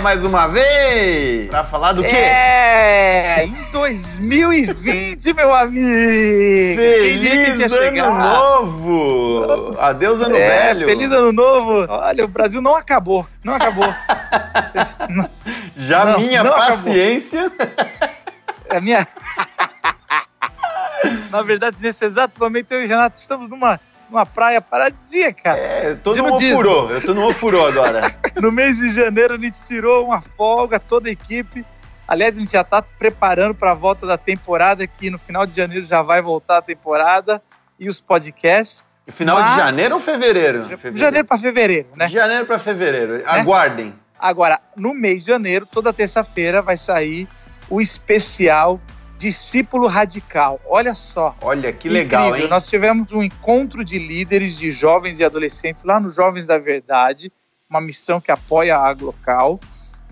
Mais uma vez para falar do quê? É, em 2020, meu amigo. Feliz ano chegar? novo. Adeus ano é, velho. Feliz ano novo. Olha, o Brasil não acabou, não acabou. Já não, minha não paciência. A minha Na verdade, nesse exato momento eu e Renato estamos numa numa praia paradisíaca. É, eu tô no ofurô, eu tô no ofurô agora. No mês de janeiro a gente tirou uma folga, toda a equipe. Aliás, a gente já tá preparando para a volta da temporada, que no final de janeiro já vai voltar a temporada e os podcasts. Final Mas... de janeiro ou fevereiro? fevereiro. Janeiro para fevereiro, né? De janeiro para fevereiro. Aguardem. Agora, no mês de janeiro, toda terça-feira vai sair o especial Discípulo Radical. Olha só. Olha que legal, incrível. hein? Nós tivemos um encontro de líderes de jovens e adolescentes lá no Jovens da Verdade, uma missão que apoia a Aglocal,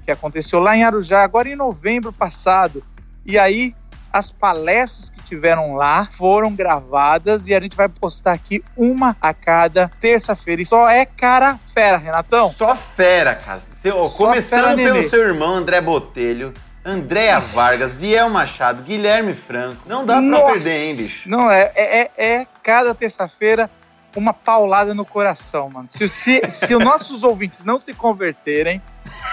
que aconteceu lá em Arujá, agora em novembro passado. E aí, as palestras que tiveram lá foram gravadas e a gente vai postar aqui uma a cada terça-feira. E só é cara fera, Renatão. Só fera, cara. Só Começando fera, pelo seu irmão André Botelho Andréa Vargas, Ziel Machado, Guilherme Franco. Não dá Nossa, pra perder, hein, bicho? Não, é, é, é, é cada terça-feira uma paulada no coração, mano. Se, se, se os nossos ouvintes não se converterem,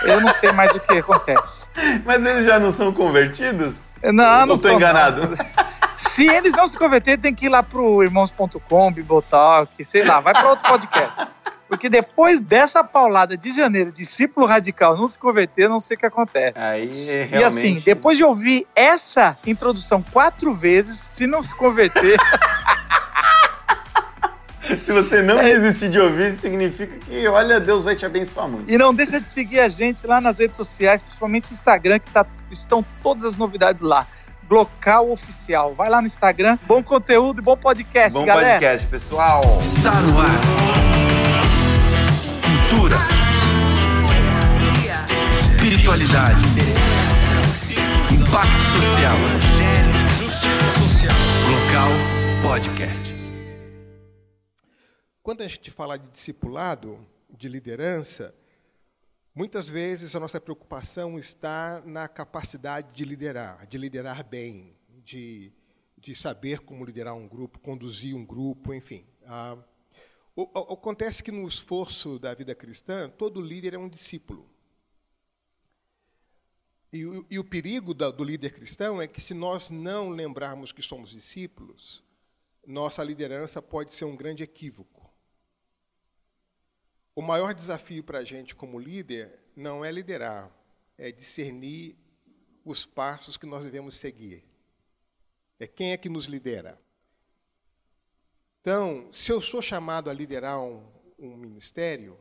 eu não sei mais o que acontece. Mas eles já não são convertidos? Não, não, não tô enganado. Não. Se eles não se converterem, tem que ir lá pro irmãos.com, Bibotalk, sei lá, vai para outro podcast. Porque depois dessa paulada de janeiro, discípulo radical não se converter, não sei o que acontece. Aí, realmente... E assim, depois de ouvir essa introdução quatro vezes, se não se converter. Se você não desistir de ouvir, significa que, olha, Deus vai te abençoar muito. E não deixa de seguir a gente lá nas redes sociais, principalmente no Instagram, que tá, estão todas as novidades lá. Local Oficial. Vai lá no Instagram. Bom conteúdo e bom podcast, bom galera. Bom podcast, pessoal. Está no ar. Cultura. Espiritualidade. Impacto social. Local Podcast. Quando a gente fala de discipulado, de liderança, muitas vezes a nossa preocupação está na capacidade de liderar, de liderar bem, de, de saber como liderar um grupo, conduzir um grupo, enfim. Ah, o, acontece que no esforço da vida cristã, todo líder é um discípulo. E, o, e o perigo da, do líder cristão é que, se nós não lembrarmos que somos discípulos, nossa liderança pode ser um grande equívoco. O maior desafio para a gente como líder não é liderar, é discernir os passos que nós devemos seguir. É quem é que nos lidera. Então, se eu sou chamado a liderar um, um ministério,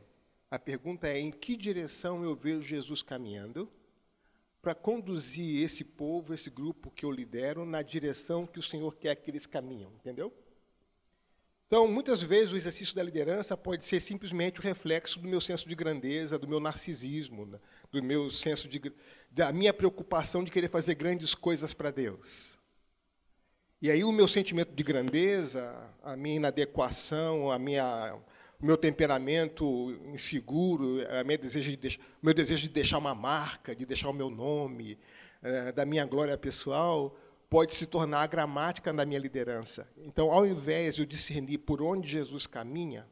a pergunta é em que direção eu vejo Jesus caminhando para conduzir esse povo, esse grupo que eu lidero, na direção que o Senhor quer que eles caminham, entendeu? Então, muitas vezes o exercício da liderança pode ser simplesmente o reflexo do meu senso de grandeza, do meu narcisismo, né? do meu senso de da minha preocupação de querer fazer grandes coisas para Deus. E aí o meu sentimento de grandeza, a minha inadequação, a minha, o meu temperamento inseguro, a minha desejo de, o meu desejo de deixar uma marca, de deixar o meu nome, é, da minha glória pessoal, pode se tornar a gramática da minha liderança. Então, ao invés de eu discernir por onde Jesus caminha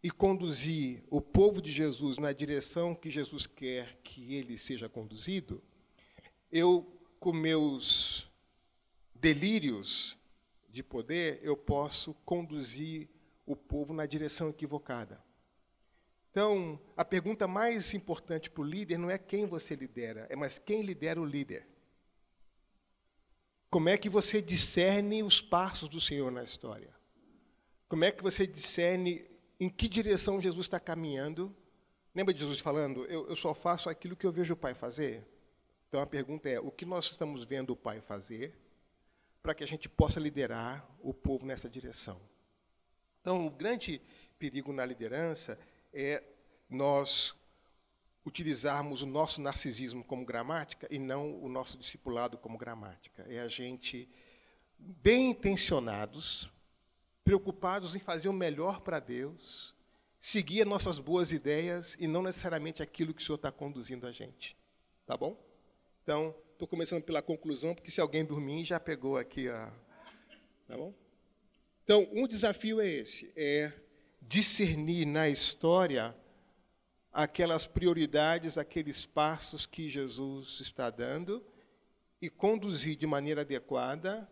e conduzir o povo de Jesus na direção que Jesus quer que ele seja conduzido, eu, com meus delírios de poder, eu posso conduzir o povo na direção equivocada. Então, a pergunta mais importante para o líder não é quem você lidera, é mais quem lidera o líder. Como é que você discerne os passos do Senhor na história? Como é que você discerne em que direção Jesus está caminhando? Lembra de Jesus falando, eu, eu só faço aquilo que eu vejo o Pai fazer? Então a pergunta é: o que nós estamos vendo o Pai fazer? para que a gente possa liderar o povo nessa direção. Então, o grande perigo na liderança é nós utilizarmos o nosso narcisismo como gramática e não o nosso discipulado como gramática. É a gente bem intencionados, preocupados em fazer o melhor para Deus, seguir nossas boas ideias e não necessariamente aquilo que o Senhor está conduzindo a gente. Tá bom? Então, estou começando pela conclusão, porque se alguém dormir, já pegou aqui a. Tá bom? Então, um desafio é esse: é discernir na história aquelas prioridades, aqueles passos que Jesus está dando e conduzir de maneira adequada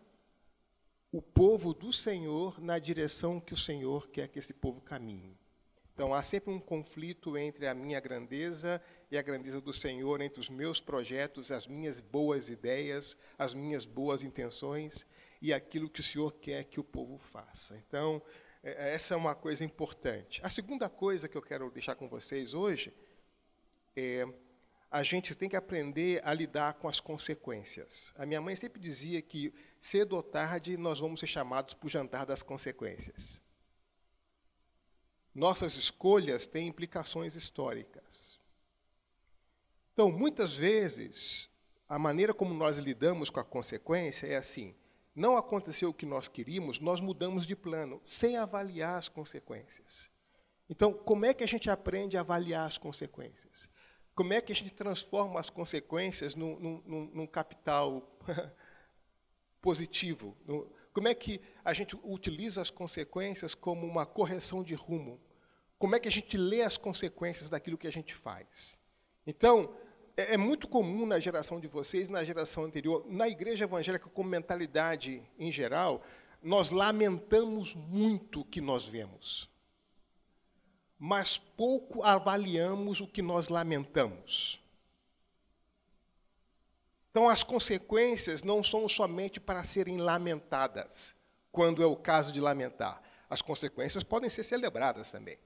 o povo do Senhor na direção que o Senhor quer que esse povo caminhe. Então há sempre um conflito entre a minha grandeza e a grandeza do Senhor, entre os meus projetos, as minhas boas ideias, as minhas boas intenções e aquilo que o Senhor quer que o povo faça. Então, essa é uma coisa importante. A segunda coisa que eu quero deixar com vocês hoje é a gente tem que aprender a lidar com as consequências. A minha mãe sempre dizia que cedo ou tarde nós vamos ser chamados para o jantar das consequências. Nossas escolhas têm implicações históricas. Então, muitas vezes, a maneira como nós lidamos com a consequência é assim: não aconteceu o que nós queríamos, nós mudamos de plano, sem avaliar as consequências. Então, como é que a gente aprende a avaliar as consequências? Como é que a gente transforma as consequências num, num, num capital positivo? Como é que a gente utiliza as consequências como uma correção de rumo? Como é que a gente lê as consequências daquilo que a gente faz? Então, é, é, muito comum na geração de vocês, na geração anterior, na igreja evangélica, como mentalidade em geral, nós lamentamos muito o que nós vemos, mas pouco avaliamos o que nós lamentamos. Então, as consequências não são somente para serem lamentadas, quando é o caso de lamentar. As consequências podem ser celebradas também.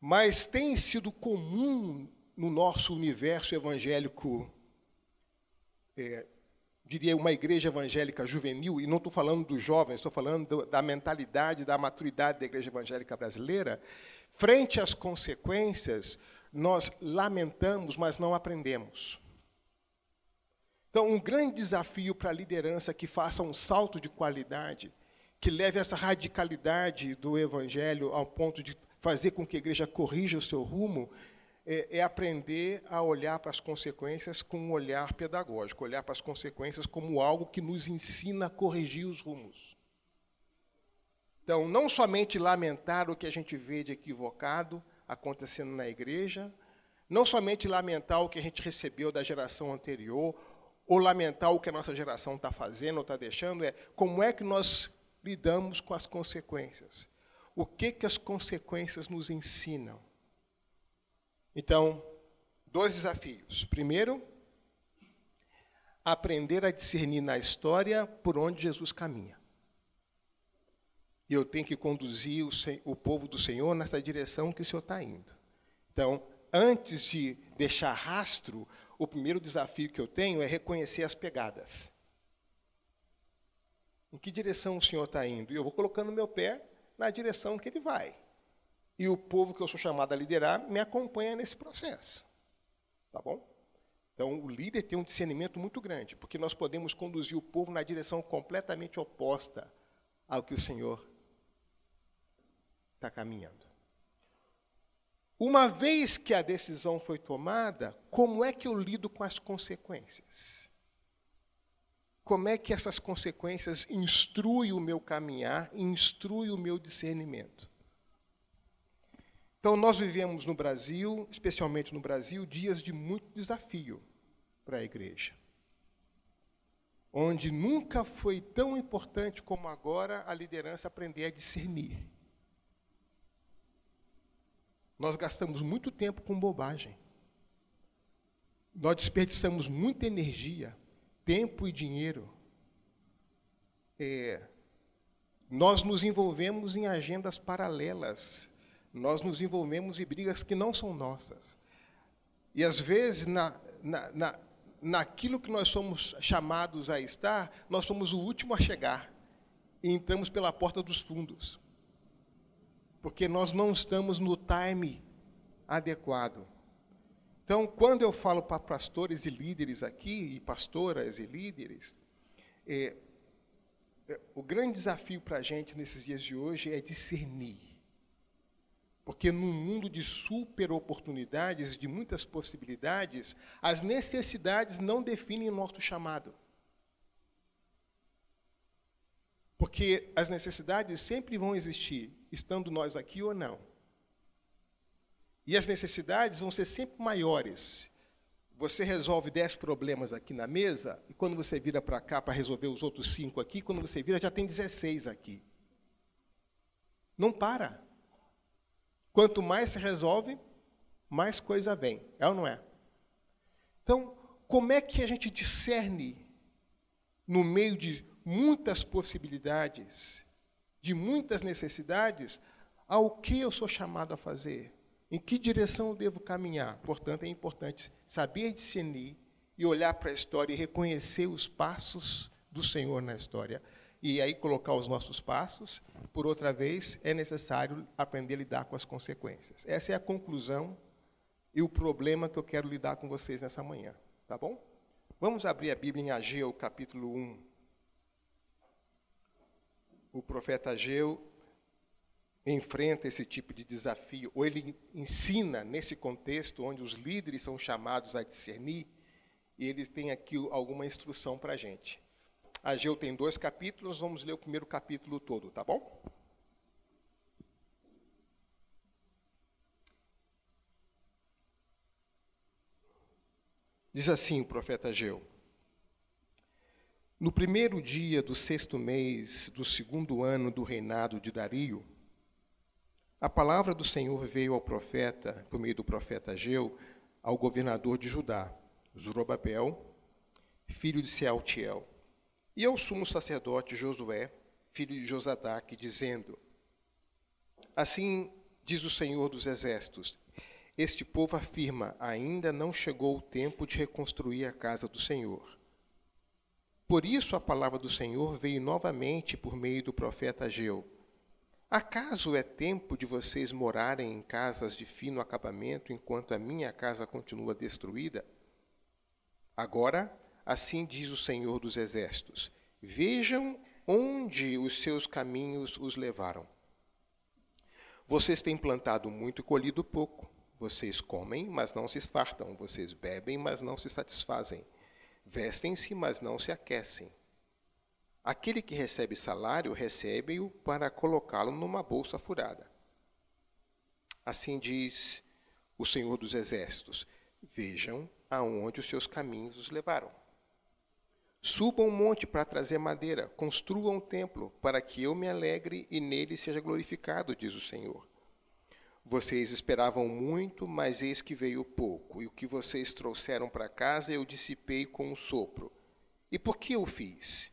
Mas tem sido comum no nosso universo evangélico, é, diria uma igreja evangélica juvenil, e não estou falando dos jovens, estou falando da mentalidade, da maturidade da igreja evangélica brasileira, frente às consequências, nós lamentamos, mas não aprendemos. Então, um grande desafio para a liderança que faça um salto de qualidade, que leve essa radicalidade do evangelho ao ponto de fazer com que a igreja corrija o seu rumo, é, é aprender a olhar para as consequências com um olhar pedagógico, olhar para as consequências como algo que nos ensina a corrigir os rumos. Então, não somente lamentar o que a gente vê de equivocado acontecendo na igreja, não somente lamentar o que a gente recebeu da geração anterior, ou lamentar o que a nossa geração está fazendo ou está deixando, é como é que nós lidamos com as consequências. O que, que as consequências nos ensinam? Então, dois desafios. Primeiro, aprender a discernir na história por onde Jesus caminha. E eu tenho que conduzir o, o povo do Senhor nessa direção que o Senhor está indo. Então, antes de deixar rastro, o primeiro desafio que eu tenho é reconhecer as pegadas. Em que direção o Senhor está indo? E eu vou colocando meu pé na direção que ele vai e o povo que eu sou chamado a liderar me acompanha nesse processo. Tá bom? Então, o líder tem um discernimento muito grande, porque nós podemos conduzir o povo na direção completamente oposta ao que o Senhor está caminhando. Uma vez que a decisão foi tomada, como é que eu lido com as consequências? Como é que essas consequências instruem o meu caminhar, instruem o meu discernimento? Então, nós vivemos no Brasil, especialmente no Brasil, dias de muito desafio para a igreja. Onde nunca foi tão importante como agora a liderança aprender a discernir. Nós gastamos muito tempo com bobagem. Nós desperdiçamos muita energia, tempo e dinheiro. É, nós nos envolvemos em agendas paralelas nós nos envolvemos em brigas que não são nossas. E às vezes, na, na, na, naquilo que nós somos chamados a estar, nós somos o último a chegar. E entramos pela porta dos fundos. Porque nós não estamos no time adequado. Então, quando eu falo para pastores e líderes aqui, e pastoras e líderes, é, é, o grande desafio para a gente nesses dias de hoje é discernir Porque num mundo de super oportunidades, de muitas possibilidades, as necessidades não definem nosso chamado. Porque as necessidades sempre vão existir, estando nós aqui ou não. E as necessidades vão ser sempre maiores. Você resolve dez problemas aqui na mesa, e quando você vira para cá para resolver os outros cinco aqui, quando você vira já tem 16 aqui. Não para. Quanto mais se resolve, mais coisa vem. É ou não é? Então, como é que a gente discerne no meio de muitas possibilidades, de muitas necessidades, ao que eu sou chamado a fazer? Em que direção eu devo caminhar? Portanto, é importante saber discernir e olhar para a história e reconhecer os passos do Senhor na história. E aí colocar os nossos passos. Por outra vez, é necessário aprender a lidar com as consequências. Essa é a conclusão e o problema que eu quero lidar com vocês nessa manhã. Tá bom? Vamos abrir a Bíblia em Ageu, capítulo 1. O profeta Ageu enfrenta esse tipo de desafio, ou ele ensina nesse contexto onde os líderes são chamados a discernir, e ele tem aqui alguma instrução para a gente. Ageu tem dois capítulos, vamos ler o primeiro capítulo todo, tá bom? Diz assim o profeta Ageu: No primeiro dia do sexto mês do segundo ano do reinado de Dario, a palavra do Senhor veio ao profeta, por meio do profeta Ageu, ao governador de Judá, Zorobabel, filho de Sealtiel, e ao sumo sacerdote Josué, filho de Josadaque, dizendo: Assim diz o Senhor dos Exércitos: Este povo afirma: ainda não chegou o tempo de reconstruir a casa do Senhor. Por isso a palavra do Senhor veio novamente por meio do profeta Ageu Acaso é tempo de vocês morarem em casas de fino acabamento enquanto a minha casa continua destruída? Agora, assim diz o Senhor dos Exércitos: Vejam onde os seus caminhos os levaram. Vocês têm plantado muito e colhido pouco. Vocês comem, mas não se fartam. Vocês bebem, mas não se satisfazem. Vestem-se, mas não se aquecem. Aquele que recebe salário, recebe-o para colocá-lo numa bolsa furada. Assim diz o Senhor dos Exércitos: Vejam aonde os seus caminhos os levaram. Subam um monte para trazer madeira, construam um templo, para que eu me alegre e nele seja glorificado, diz o Senhor. Vocês esperavam muito, mas eis que veio pouco, e o que vocês trouxeram para casa eu dissipei com um sopro. E por que eu fiz?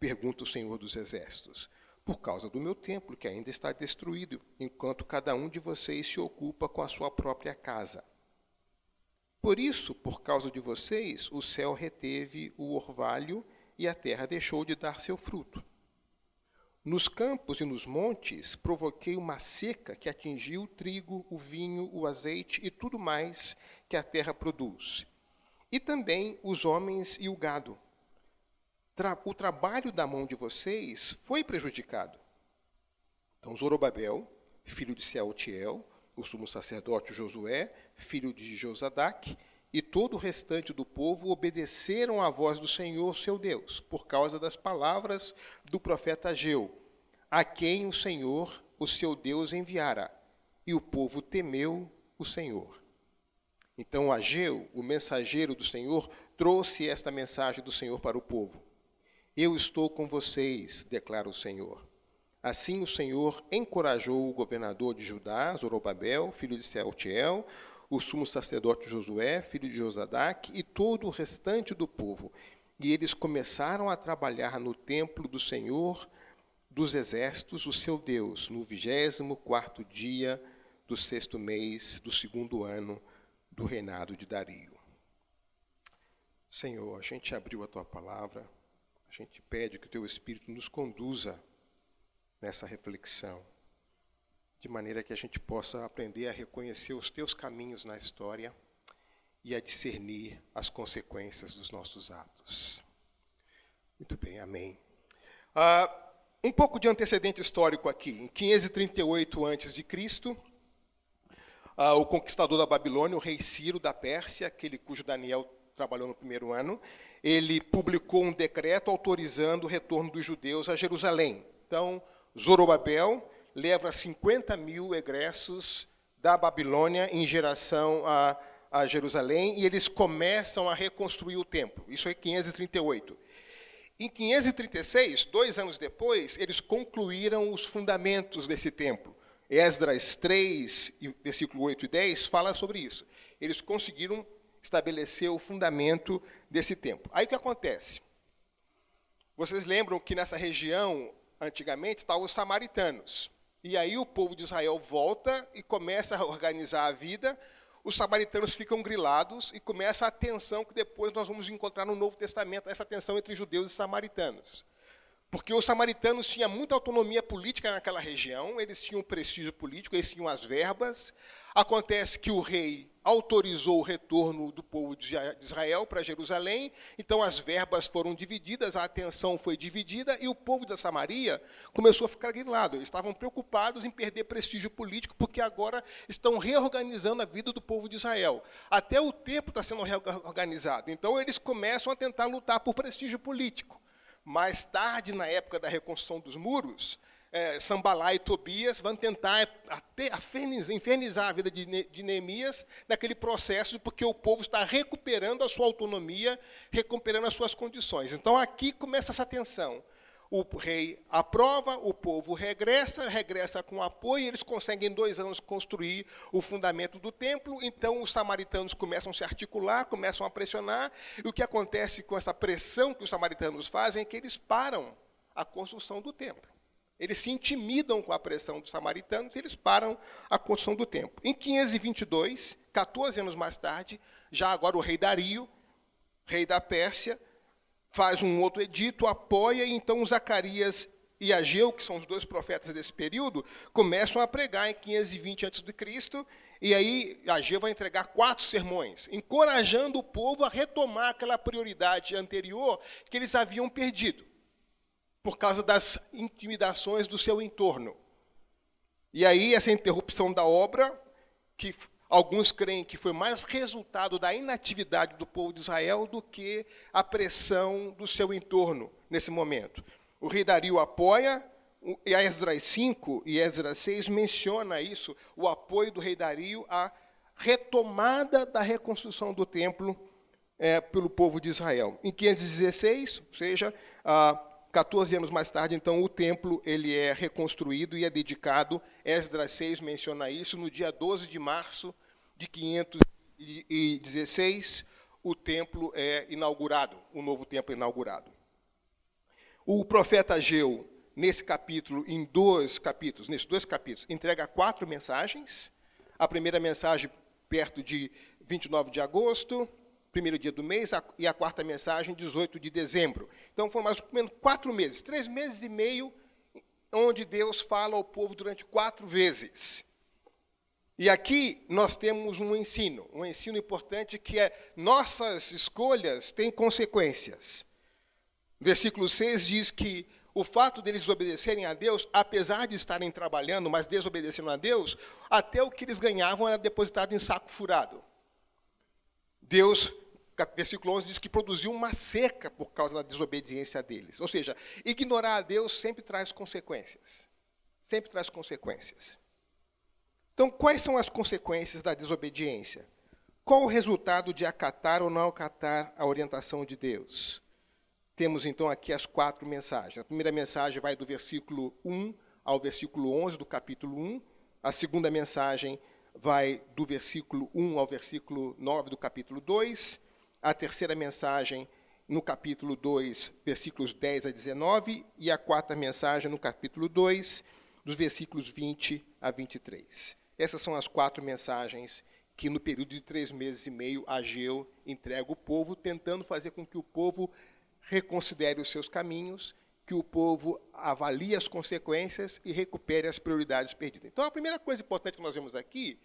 Pergunta o Senhor dos Exércitos. Por causa do meu templo, que ainda está destruído, enquanto cada um de vocês se ocupa com a sua própria casa. Por isso, por causa de vocês, o céu reteve o orvalho e a terra deixou de dar seu fruto. Nos campos e nos montes provoquei uma seca que atingiu o trigo, o vinho, o azeite e tudo mais que a terra produz, e também os homens e o gado tra o trabalho da mão de vocês foi prejudicado. Então, Zorobabel, filho de Sealtiel, o sumo sacerdote Josué, filho de Josadac, e todo o restante do povo obedeceram à voz do Senhor, seu Deus, por causa das palavras do profeta Ageu, a quem o Senhor, o seu Deus, enviara. E o povo temeu o Senhor. Então Ageu, o mensageiro do Senhor, trouxe esta mensagem do Senhor para o povo. Eu estou com vocês, declara o Senhor. Assim o Senhor encorajou o governador de Judá, Zorobabel, filho de Sealtiel, o sumo sacerdote Josué, filho de Josadac, e todo o restante do povo. E eles começaram a trabalhar no templo do Senhor dos exércitos, o seu Deus, no vigésimo quarto dia do sexto mês do segundo ano do reinado de Dario. Senhor, a gente abriu a tua palavra a gente pede que o Teu Espírito nos conduza nessa reflexão, de maneira que a gente possa aprender a reconhecer os Teus caminhos na história e a discernir as consequências dos nossos atos. Muito bem, amém. Uh, um pouco de antecedente histórico aqui. Em 538 a.C., ah, o conquistador da Babilônia, o rei Ciro da Pérsia, aquele cujo Daniel trabalhou no primeiro ano, ele publicou um decreto autorizando o retorno dos judeus a Jerusalém. Então, Zorobabel leva 50 mil egressos da Babilônia em geração a, a Jerusalém e eles começam a reconstruir o templo. Isso é 538. Em 536, dois anos depois, eles concluíram os fundamentos desse templo. Esdras 3, versículo 8 e 10, fala sobre isso. Eles conseguiram estabelecer o fundamento desse templo. Aí o que acontece? Vocês lembram que nessa região, antigamente, estavam os samaritanos. E aí o povo de Israel volta e começa a organizar a vida os samaritanos ficam grilados e começa a tensão que depois nós vamos encontrar no Novo Testamento, essa tensão entre judeus e samaritanos. Porque os samaritanos tinham muita autonomia política naquela região, eles tinham prestígio político, eles tinham as verbas. Acontece que o rei autorizou o retorno do povo de Israel para Jerusalém, então as verbas foram divididas, a atenção foi dividida e o povo da Samaria começou a ficar grilado. Eles estavam preocupados em perder prestígio político, porque agora estão reorganizando a vida do povo de Israel. Até o templo está sendo reorganizado. Então eles começam a tentar lutar por prestígio político. Mais tarde, na época da reconstrução dos muros, é, Sambalá e Tobias vão tentar infernizar a vida de, de Neemias naquele processo, porque o povo está recuperando a sua autonomia, recuperando as suas condições. Então aqui começa essa tensão. O rei aprova, o povo regressa, regressa com apoio, eles conseguem em dois anos construir o fundamento do templo, então os samaritanos começam a se articular, começam a pressionar, e o que acontece com essa pressão que os samaritanos fazem é que eles param a construção do templo. Eles se intimidam com a pressão dos samaritanos e eles param a construção do templo. Em 522, 14 anos mais tarde, já agora o rei Dario, rei da Pérsia, faz um outro edito, apoia, e então Zacarias e Ageu, que são os dois profetas desse período, começam a pregar em 520 a.C., e aí Ageu vai entregar quatro sermões, encorajando o povo a retomar aquela prioridade anterior que eles haviam perdido por causa das intimidações do seu entorno. E aí, essa interrupção da obra, que alguns creem que foi mais resultado da inatividade do povo de Israel do que a pressão do seu entorno nesse momento. O rei Dario apoia, e Esdras 5 e Esdras 6 menciona isso, o apoio do rei Dario à retomada da reconstrução do templo é, pelo povo de Israel. Em 516, ou seja, a 14 anos mais tarde, então, o templo ele é reconstruído e é dedicado. Esdras 6 menciona isso. No dia 12 de março de 516, o templo é inaugurado, o novo templo é inaugurado. O profeta Ageu, nesse capítulo, em dois capítulos, nesses dois capítulos, entrega quatro mensagens. A primeira mensagem perto de 29 de agosto, primeiro dia do mês, e a quarta mensagem, 18 de dezembro. Então foram mais ou menos quatro meses, três meses e meio, onde Deus fala ao povo durante quatro vezes. E aqui nós temos um ensino, um ensino importante que é nossas escolhas têm consequências. Versículo 6 diz que o fato deles desobedecerem a Deus, apesar de estarem trabalhando, mas desobedecendo a Deus, até o que eles ganhavam era depositado em saco furado. Deus versículo 11 diz que produziu uma seca por causa da desobediência deles. Ou seja, ignorar a Deus sempre traz consequências. Sempre traz consequências. Então, quais são as consequências da desobediência? Qual o resultado de acatar ou não acatar a orientação de Deus? Temos então aqui as quatro mensagens. A primeira mensagem vai do versículo 1 ao versículo 11 do capítulo 1. A segunda mensagem vai do versículo 1 ao versículo 9 do capítulo 2 a terceira mensagem no capítulo 2, versículos 10 a 19, e a quarta mensagem no capítulo 2, dos versículos 20 a 23. Essas são as quatro mensagens que, no período de três meses e meio, Ageu entrega ao povo, tentando fazer com que o povo reconsidere os seus caminhos, que o povo avalie as consequências e recupere as prioridades perdidas. Então, a primeira coisa importante que nós vemos aqui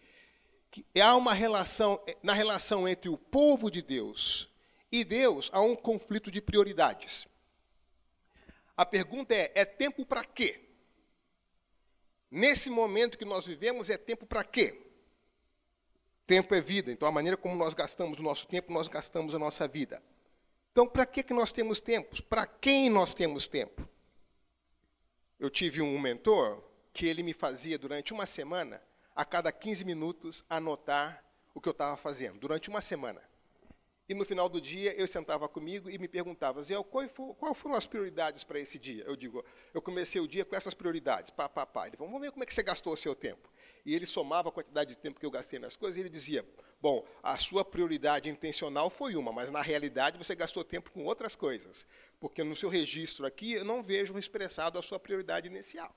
que há uma relação, na relação entre o povo de Deus e Deus, há um conflito de prioridades. A pergunta é: é tempo para quê? Nesse momento que nós vivemos, é tempo para quê? tempo é vida, então a maneira como nós gastamos o nosso tempo, nós gastamos a nossa vida. Então, para que, que nós temos tempos? Para quem nós temos tempo? Eu tive um mentor que ele me fazia durante uma semana, a cada 15 minutos, anotar o que eu estava fazendo, durante uma semana. E no final do dia eu sentava comigo e me perguntava, Zé, qual, foram as prioridades para esse dia? Eu digo, eu comecei o dia com essas prioridades, pá, pá, pá. Ele falou, vamos ver como é que você gastou o seu tempo. E ele somava a quantidade de tempo que eu gastei nas coisas e ele dizia, bom, a sua prioridade intencional foi uma, mas na realidade você gastou tempo com outras coisas. Porque no seu registro aqui eu não vejo expressado a sua prioridade inicial.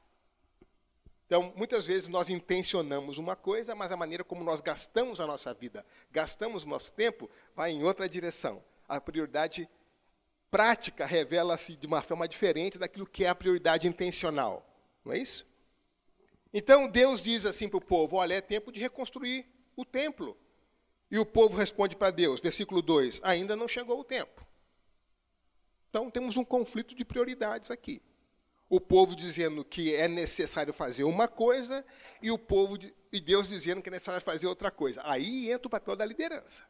Então, muitas vezes nós intencionamos uma coisa, mas a maneira como nós gastamos a nossa vida, gastamos nosso tempo, vai em outra direção. A prioridade prática revela-se de uma forma diferente daquilo que é a prioridade intencional. Não é isso? Então, Deus diz assim para o povo: olha, é tempo de reconstruir o templo. E o povo responde para Deus, versículo 2: ainda não chegou o tempo. Então, temos um conflito de prioridades aqui o povo dizendo que é necessário fazer uma coisa e o povo e Deus dizendo que é necessário fazer outra coisa. Aí entra o papel da liderança.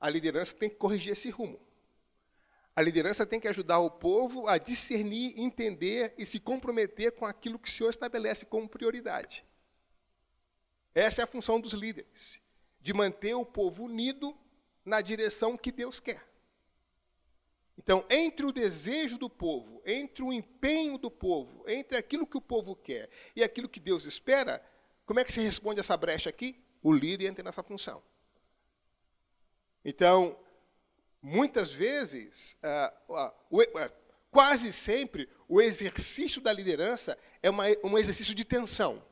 A liderança tem que corrigir esse rumo. A liderança tem que ajudar o povo a discernir, entender e se comprometer com aquilo que o Senhor estabelece como prioridade. Essa é a função dos líderes, de manter o povo unido na direção que Deus quer. Então, entre o desejo do povo, entre o empenho do povo, entre aquilo que o povo quer e aquilo que Deus espera, como é que se responde essa brecha aqui? O líder entra nessa função. Então, muitas vezes, uh, uh, uh, quase sempre, o exercício da liderança é um exercício de tensão.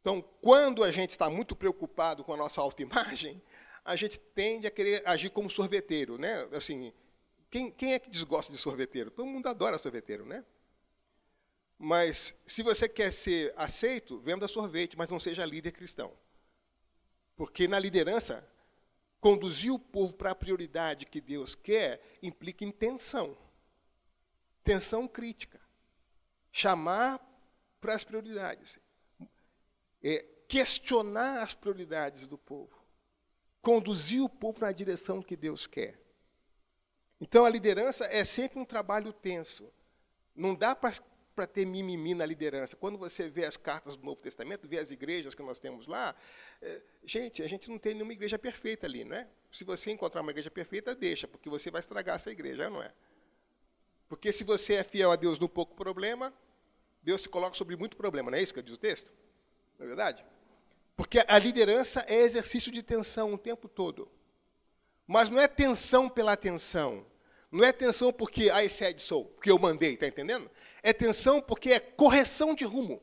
Então, quando a gente está muito preocupado com a nossa autoimagem, a gente tende a querer agir como sorveteiro, né? Assim, quem, quem é que desgosta de sorveteiro? Todo mundo adora sorveteiro, né? Mas se você quer ser aceito, venda sorvete, mas não seja líder cristão. Porque na liderança, conduzir o povo para a prioridade que Deus quer implica em tensão. Tensão crítica. Chamar para as prioridades. É, questionar as prioridades do povo conduzir o povo na direção que Deus quer. Então a liderança é sempre um trabalho tenso. Não dá para ter mimimi na liderança. Quando você vê as cartas do Novo Testamento, vê as igrejas que nós temos lá, é, gente, a gente não tem nenhuma igreja perfeita ali, não é? Se você encontrar uma igreja perfeita, deixa, porque você vai estragar essa igreja, não é? Porque se você é fiel a Deus no pouco problema, Deus te coloca sobre muito problema, não é isso que diz o texto? Não é verdade? Porque a liderança é exercício de tensão o tempo todo. Mas não é tensão pela tensão. Não é tensão porque I said so, porque eu mandei, está entendendo? É tensão porque é correção de rumo.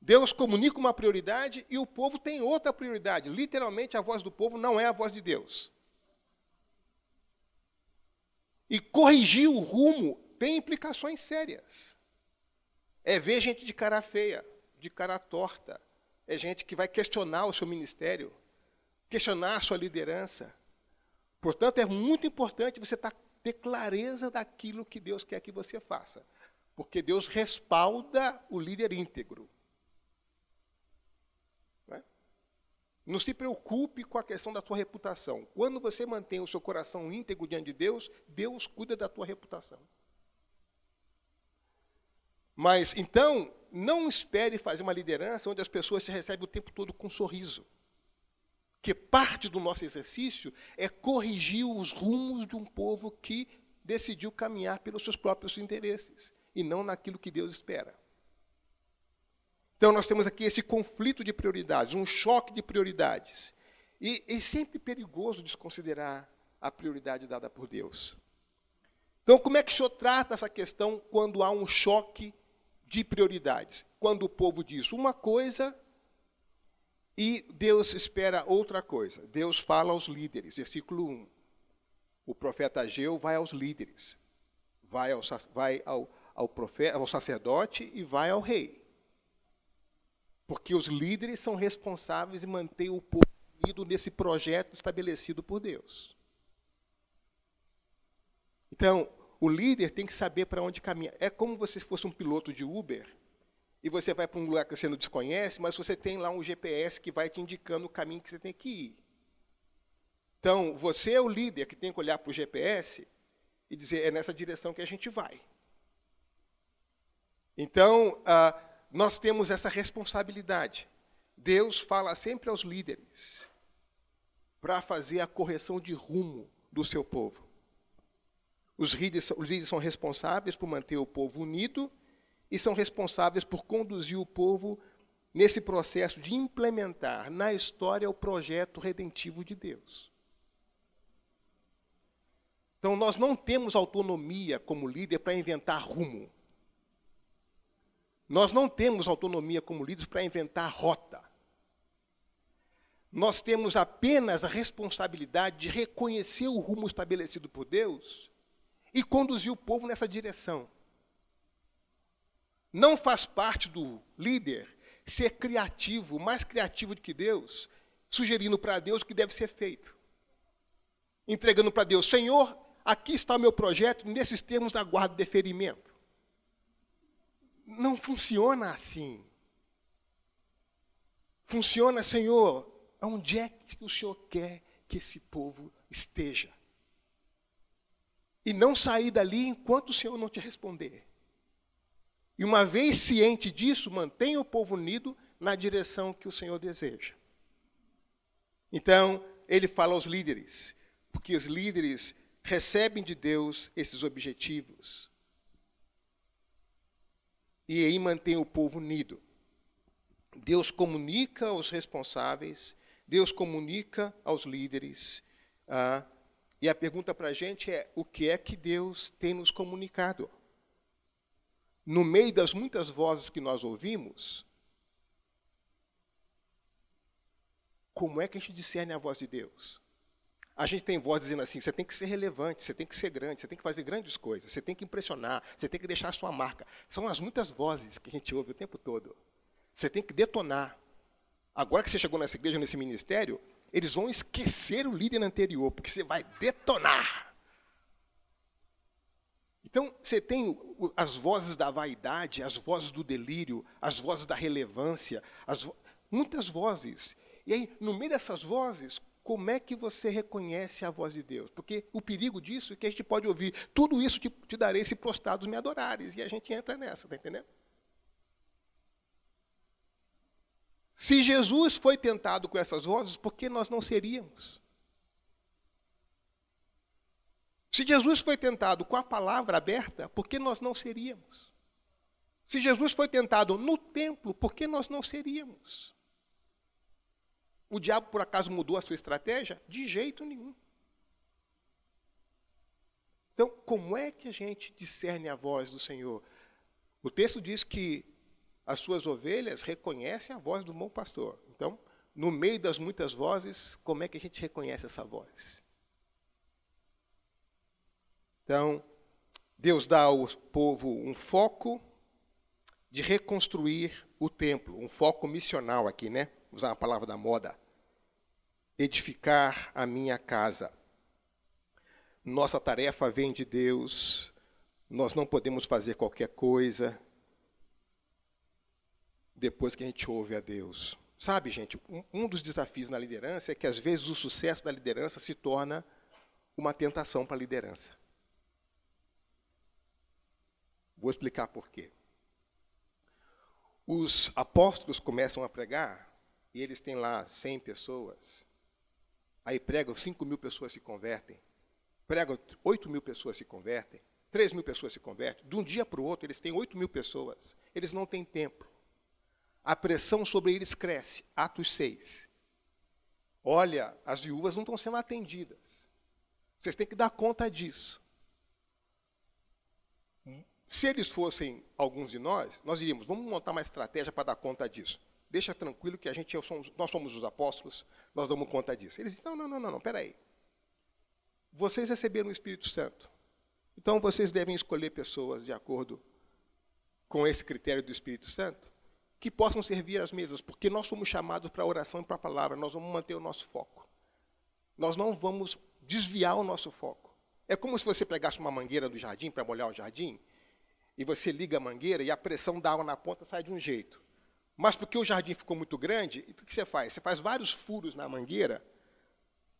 Deus comunica uma prioridade e o povo tem outra prioridade. Literalmente, a voz do povo não é a voz de Deus. E corrigir o rumo tem implicações sérias. É ver gente de cara feia, de cara torta, é gente que vai questionar o seu ministério, questionar a sua liderança. Portanto, é muito importante você ter clareza daquilo que Deus quer que você faça. Porque Deus respalda o líder íntegro. Não, é? Não se preocupe com a questão da tua reputação. Quando você mantém o seu coração íntegro diante de Deus, Deus cuida da tua reputação. Mas então, não espere fazer uma liderança onde as pessoas te recebem o tempo todo com um sorriso. Que parte do nosso exercício é corrigir os rumos de um povo que decidiu caminhar pelos seus próprios interesses e não naquilo que Deus espera. Então, nós temos aqui esse conflito de prioridades, um choque de prioridades. E é sempre perigoso desconsiderar a prioridade dada por Deus. Então, como é que o senhor trata essa questão quando há um choque de prioridades. Quando o povo diz uma coisa e Deus espera outra coisa. Deus fala aos líderes, versículo 1. O profeta Ageu vai aos líderes, vai ao, vai ao, ao, profeta, ao sacerdote e vai ao rei. Porque os líderes são responsáveis em manter o povo unido nesse projeto estabelecido por Deus. Então, o líder tem que saber para onde caminha. É como se fosse um piloto de Uber e você vai para um lugar que você não desconhece, mas você tem lá um GPS que vai te indicando o caminho que você tem que ir. Então, você é o líder que tem que olhar para o GPS e dizer: é nessa direção que a gente vai. Então, ah, nós temos essa responsabilidade. Deus fala sempre aos líderes para fazer a correção de rumo do seu povo. Os líderes, os líderes são responsáveis por manter o povo unido e são responsáveis por conduzir o povo nesse processo de implementar na história o projeto redentivo de Deus. Então, nós não temos autonomia como líder para inventar rumo. Nós não temos autonomia como líderes para inventar rota. Nós temos apenas a responsabilidade de reconhecer o rumo estabelecido por Deus e conduzir o povo nessa direção. Não faz parte do líder ser criativo, mais criativo do que Deus, sugerindo para Deus o que deve ser feito. Entregando para Deus, Senhor, aqui está o meu projeto, nesses termos aguardo deferimento. Não funciona assim. Funciona, Senhor, onde é que o Senhor quer que esse povo esteja? E não sair dali enquanto o Senhor não te responder. E uma vez ciente disso, mantenha o povo unido na direção que o Senhor deseja. Então, ele fala aos líderes, porque os líderes recebem de Deus esses objetivos. E aí mantém o povo unido. Deus comunica aos responsáveis, Deus comunica aos líderes. Ah, e a pergunta para a gente é: o que é que Deus tem nos comunicado? No meio das muitas vozes que nós ouvimos, como é que a gente discerne a voz de Deus? A gente tem voz dizendo assim: você tem que ser relevante, você tem que ser grande, você tem que fazer grandes coisas, você tem que impressionar, você tem que deixar a sua marca. São as muitas vozes que a gente ouve o tempo todo. Você tem que detonar. Agora que você chegou nessa igreja, nesse ministério, eles vão esquecer o líder anterior, porque você vai detonar. Então, você tem as vozes da vaidade, as vozes do delírio, as vozes da relevância, vo muitas vozes. E aí, no meio dessas vozes, como é que você reconhece a voz de Deus? Porque o perigo disso é que a gente pode ouvir tudo isso te, te darei se prostrados me adorares. E a gente entra nessa, está entendendo? Se Jesus foi tentado com essas vozes, por que nós não seríamos? Se Jesus foi tentado com a palavra aberta, por que nós não seríamos? Se Jesus foi tentado no templo, por que nós não seríamos? O diabo, por acaso, mudou a sua estratégia? De jeito nenhum. Então, como é que a gente discerne a voz do Senhor? O texto diz que as suas ovelhas reconhecem a voz do bom pastor. Então, no meio das muitas vozes, como é que a gente reconhece essa voz? Então, Deus dá ao povo um foco de reconstruir o templo, um foco missional aqui, né? usar a palavra da moda, edificar a minha casa. Nossa tarefa vem de Deus, nós não podemos fazer qualquer coisa depois que a gente ouve a Deus. Sabe, gente, um, um dos desafios na liderança é que às vezes o sucesso da liderança se torna uma tentação para a liderança. Vou explicar por quê. Os apóstolos começam a pregar e eles têm lá 100 pessoas. Aí pregam 5 mil pessoas se convertem. Pregam 8 mil pessoas se convertem. 3 mil pessoas se convertem. De um dia para o outro, eles têm 8 mil pessoas. Eles não têm templo. A pressão sobre eles cresce. Atos 6. Olha, as viúvas não estão sendo atendidas. Vocês têm que dar conta disso. Se eles fossem alguns de nós, nós diríamos, vamos montar uma estratégia para dar conta disso. Deixa tranquilo que a gente, nós somos os apóstolos, nós damos conta disso. Eles dizem, não, não, não, não, não, peraí. Vocês receberam o Espírito Santo. Então vocês devem escolher pessoas de acordo com esse critério do Espírito Santo, que possam servir às mesas, porque nós somos chamados para a oração e para a palavra, nós vamos manter o nosso foco. Nós não vamos desviar o nosso foco. É como se você pegasse uma mangueira do jardim para molhar o jardim e você liga a mangueira e a pressão da água na ponta sai de um jeito. Mas porque o jardim ficou muito grande, o que você faz? Você faz vários furos na mangueira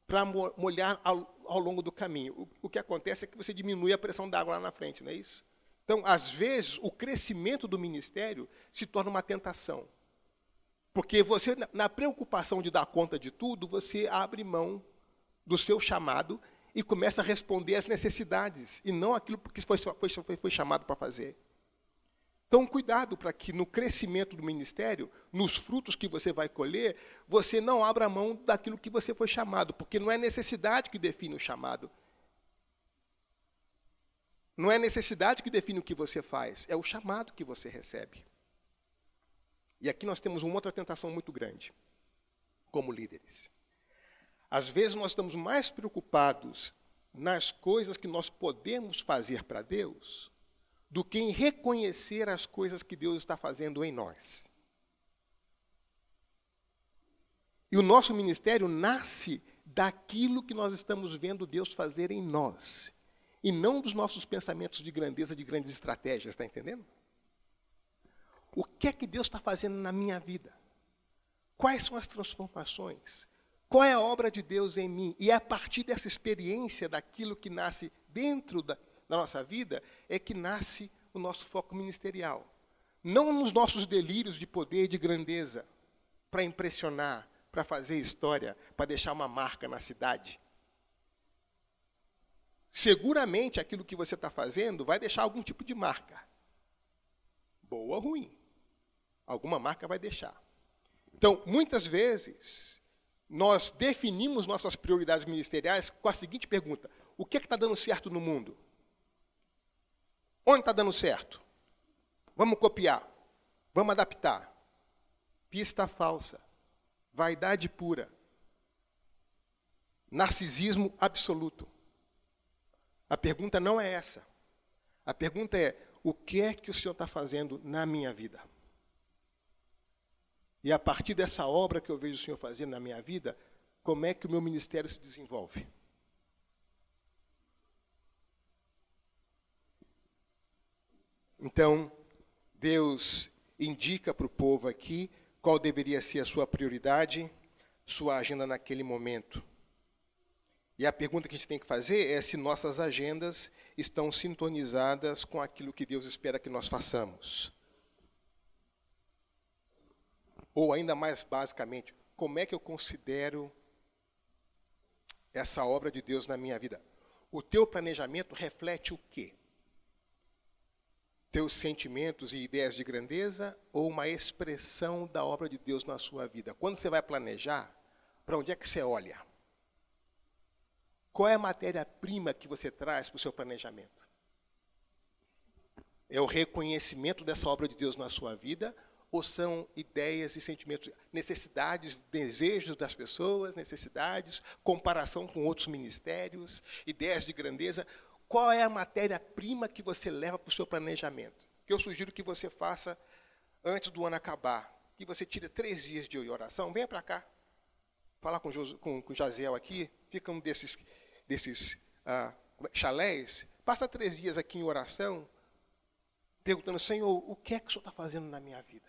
para molhar ao, ao, longo do caminho. O, o, que acontece é que você diminui a pressão da água lá na frente, não é isso? Então, às vezes, o crescimento do ministério se torna uma tentação. Porque você, na preocupação de dar conta de tudo, você abre mão do seu chamado e começa a responder às necessidades, e não aquilo que foi, foi, foi chamado para fazer. Então, cuidado para que no crescimento do ministério, nos frutos que você vai colher, você não abra mão daquilo que você foi chamado, porque não é necessidade que define o chamado. Não é necessidade que define o que você faz, é o chamado que você recebe. E aqui nós temos uma outra tentação muito grande, como líderes. Às vezes nós estamos mais preocupados nas coisas que nós podemos fazer para Deus do que em reconhecer as coisas que Deus está fazendo em nós. E o nosso ministério nasce daquilo que nós estamos vendo Deus fazer em nós, e não dos nossos pensamentos de grandeza, de grandes estratégias, está entendendo? O que é que Deus está fazendo na minha vida? Quais são as transformações? Qual é a obra de Deus em mim? E é a partir dessa experiência, daquilo que nasce dentro da, da nossa vida é que nasce o nosso foco ministerial. Não nos nossos delírios de poder e de grandeza, para impressionar, para fazer história, para deixar uma marca na cidade. Seguramente aquilo que você está fazendo vai deixar algum tipo de marca. Boa ou ruim. Alguma marca vai deixar. Então, muitas vezes, nós definimos nossas prioridades ministeriais com a seguinte pergunta: o que é está dando certo no mundo? Onde está dando certo? Vamos copiar. Vamos adaptar. Pista falsa. Vaidade pura. Narcisismo absoluto. A pergunta não é essa. A pergunta é: o que é que o Senhor está fazendo na minha vida? E a partir dessa obra que eu vejo o Senhor fazendo na minha vida, como é que o meu ministério se desenvolve? Então, Deus indica para o povo aqui qual deveria ser a sua prioridade, sua agenda naquele momento. E a pergunta que a gente tem que fazer é se nossas agendas estão sintonizadas com aquilo que Deus espera que nós façamos. Ou ainda mais basicamente, como é que eu considero essa obra de Deus na minha vida? O teu planejamento reflete o quê? teus sentimentos e ideias de grandeza ou uma expressão da obra de Deus na sua vida? Quando você vai planejar, para onde é que você olha? Qual é a matéria-prima que você traz para o seu planejamento? É o reconhecimento dessa obra de Deus na sua vida ou são ideias e sentimentos, necessidades, desejos das pessoas, necessidades, comparação com outros ministérios, ideias de grandeza? Qual é a matéria-prima que você leva para o seu planejamento? Que eu sugiro que você faça antes do ano acabar. Que você tire três dias de oração. Venha para cá. Falar com, com, com Jaziel aqui. Fica um desses, desses ah, chalés. Passa três dias aqui em oração. Perguntando, Senhor, o que é que o Senhor está fazendo na minha vida?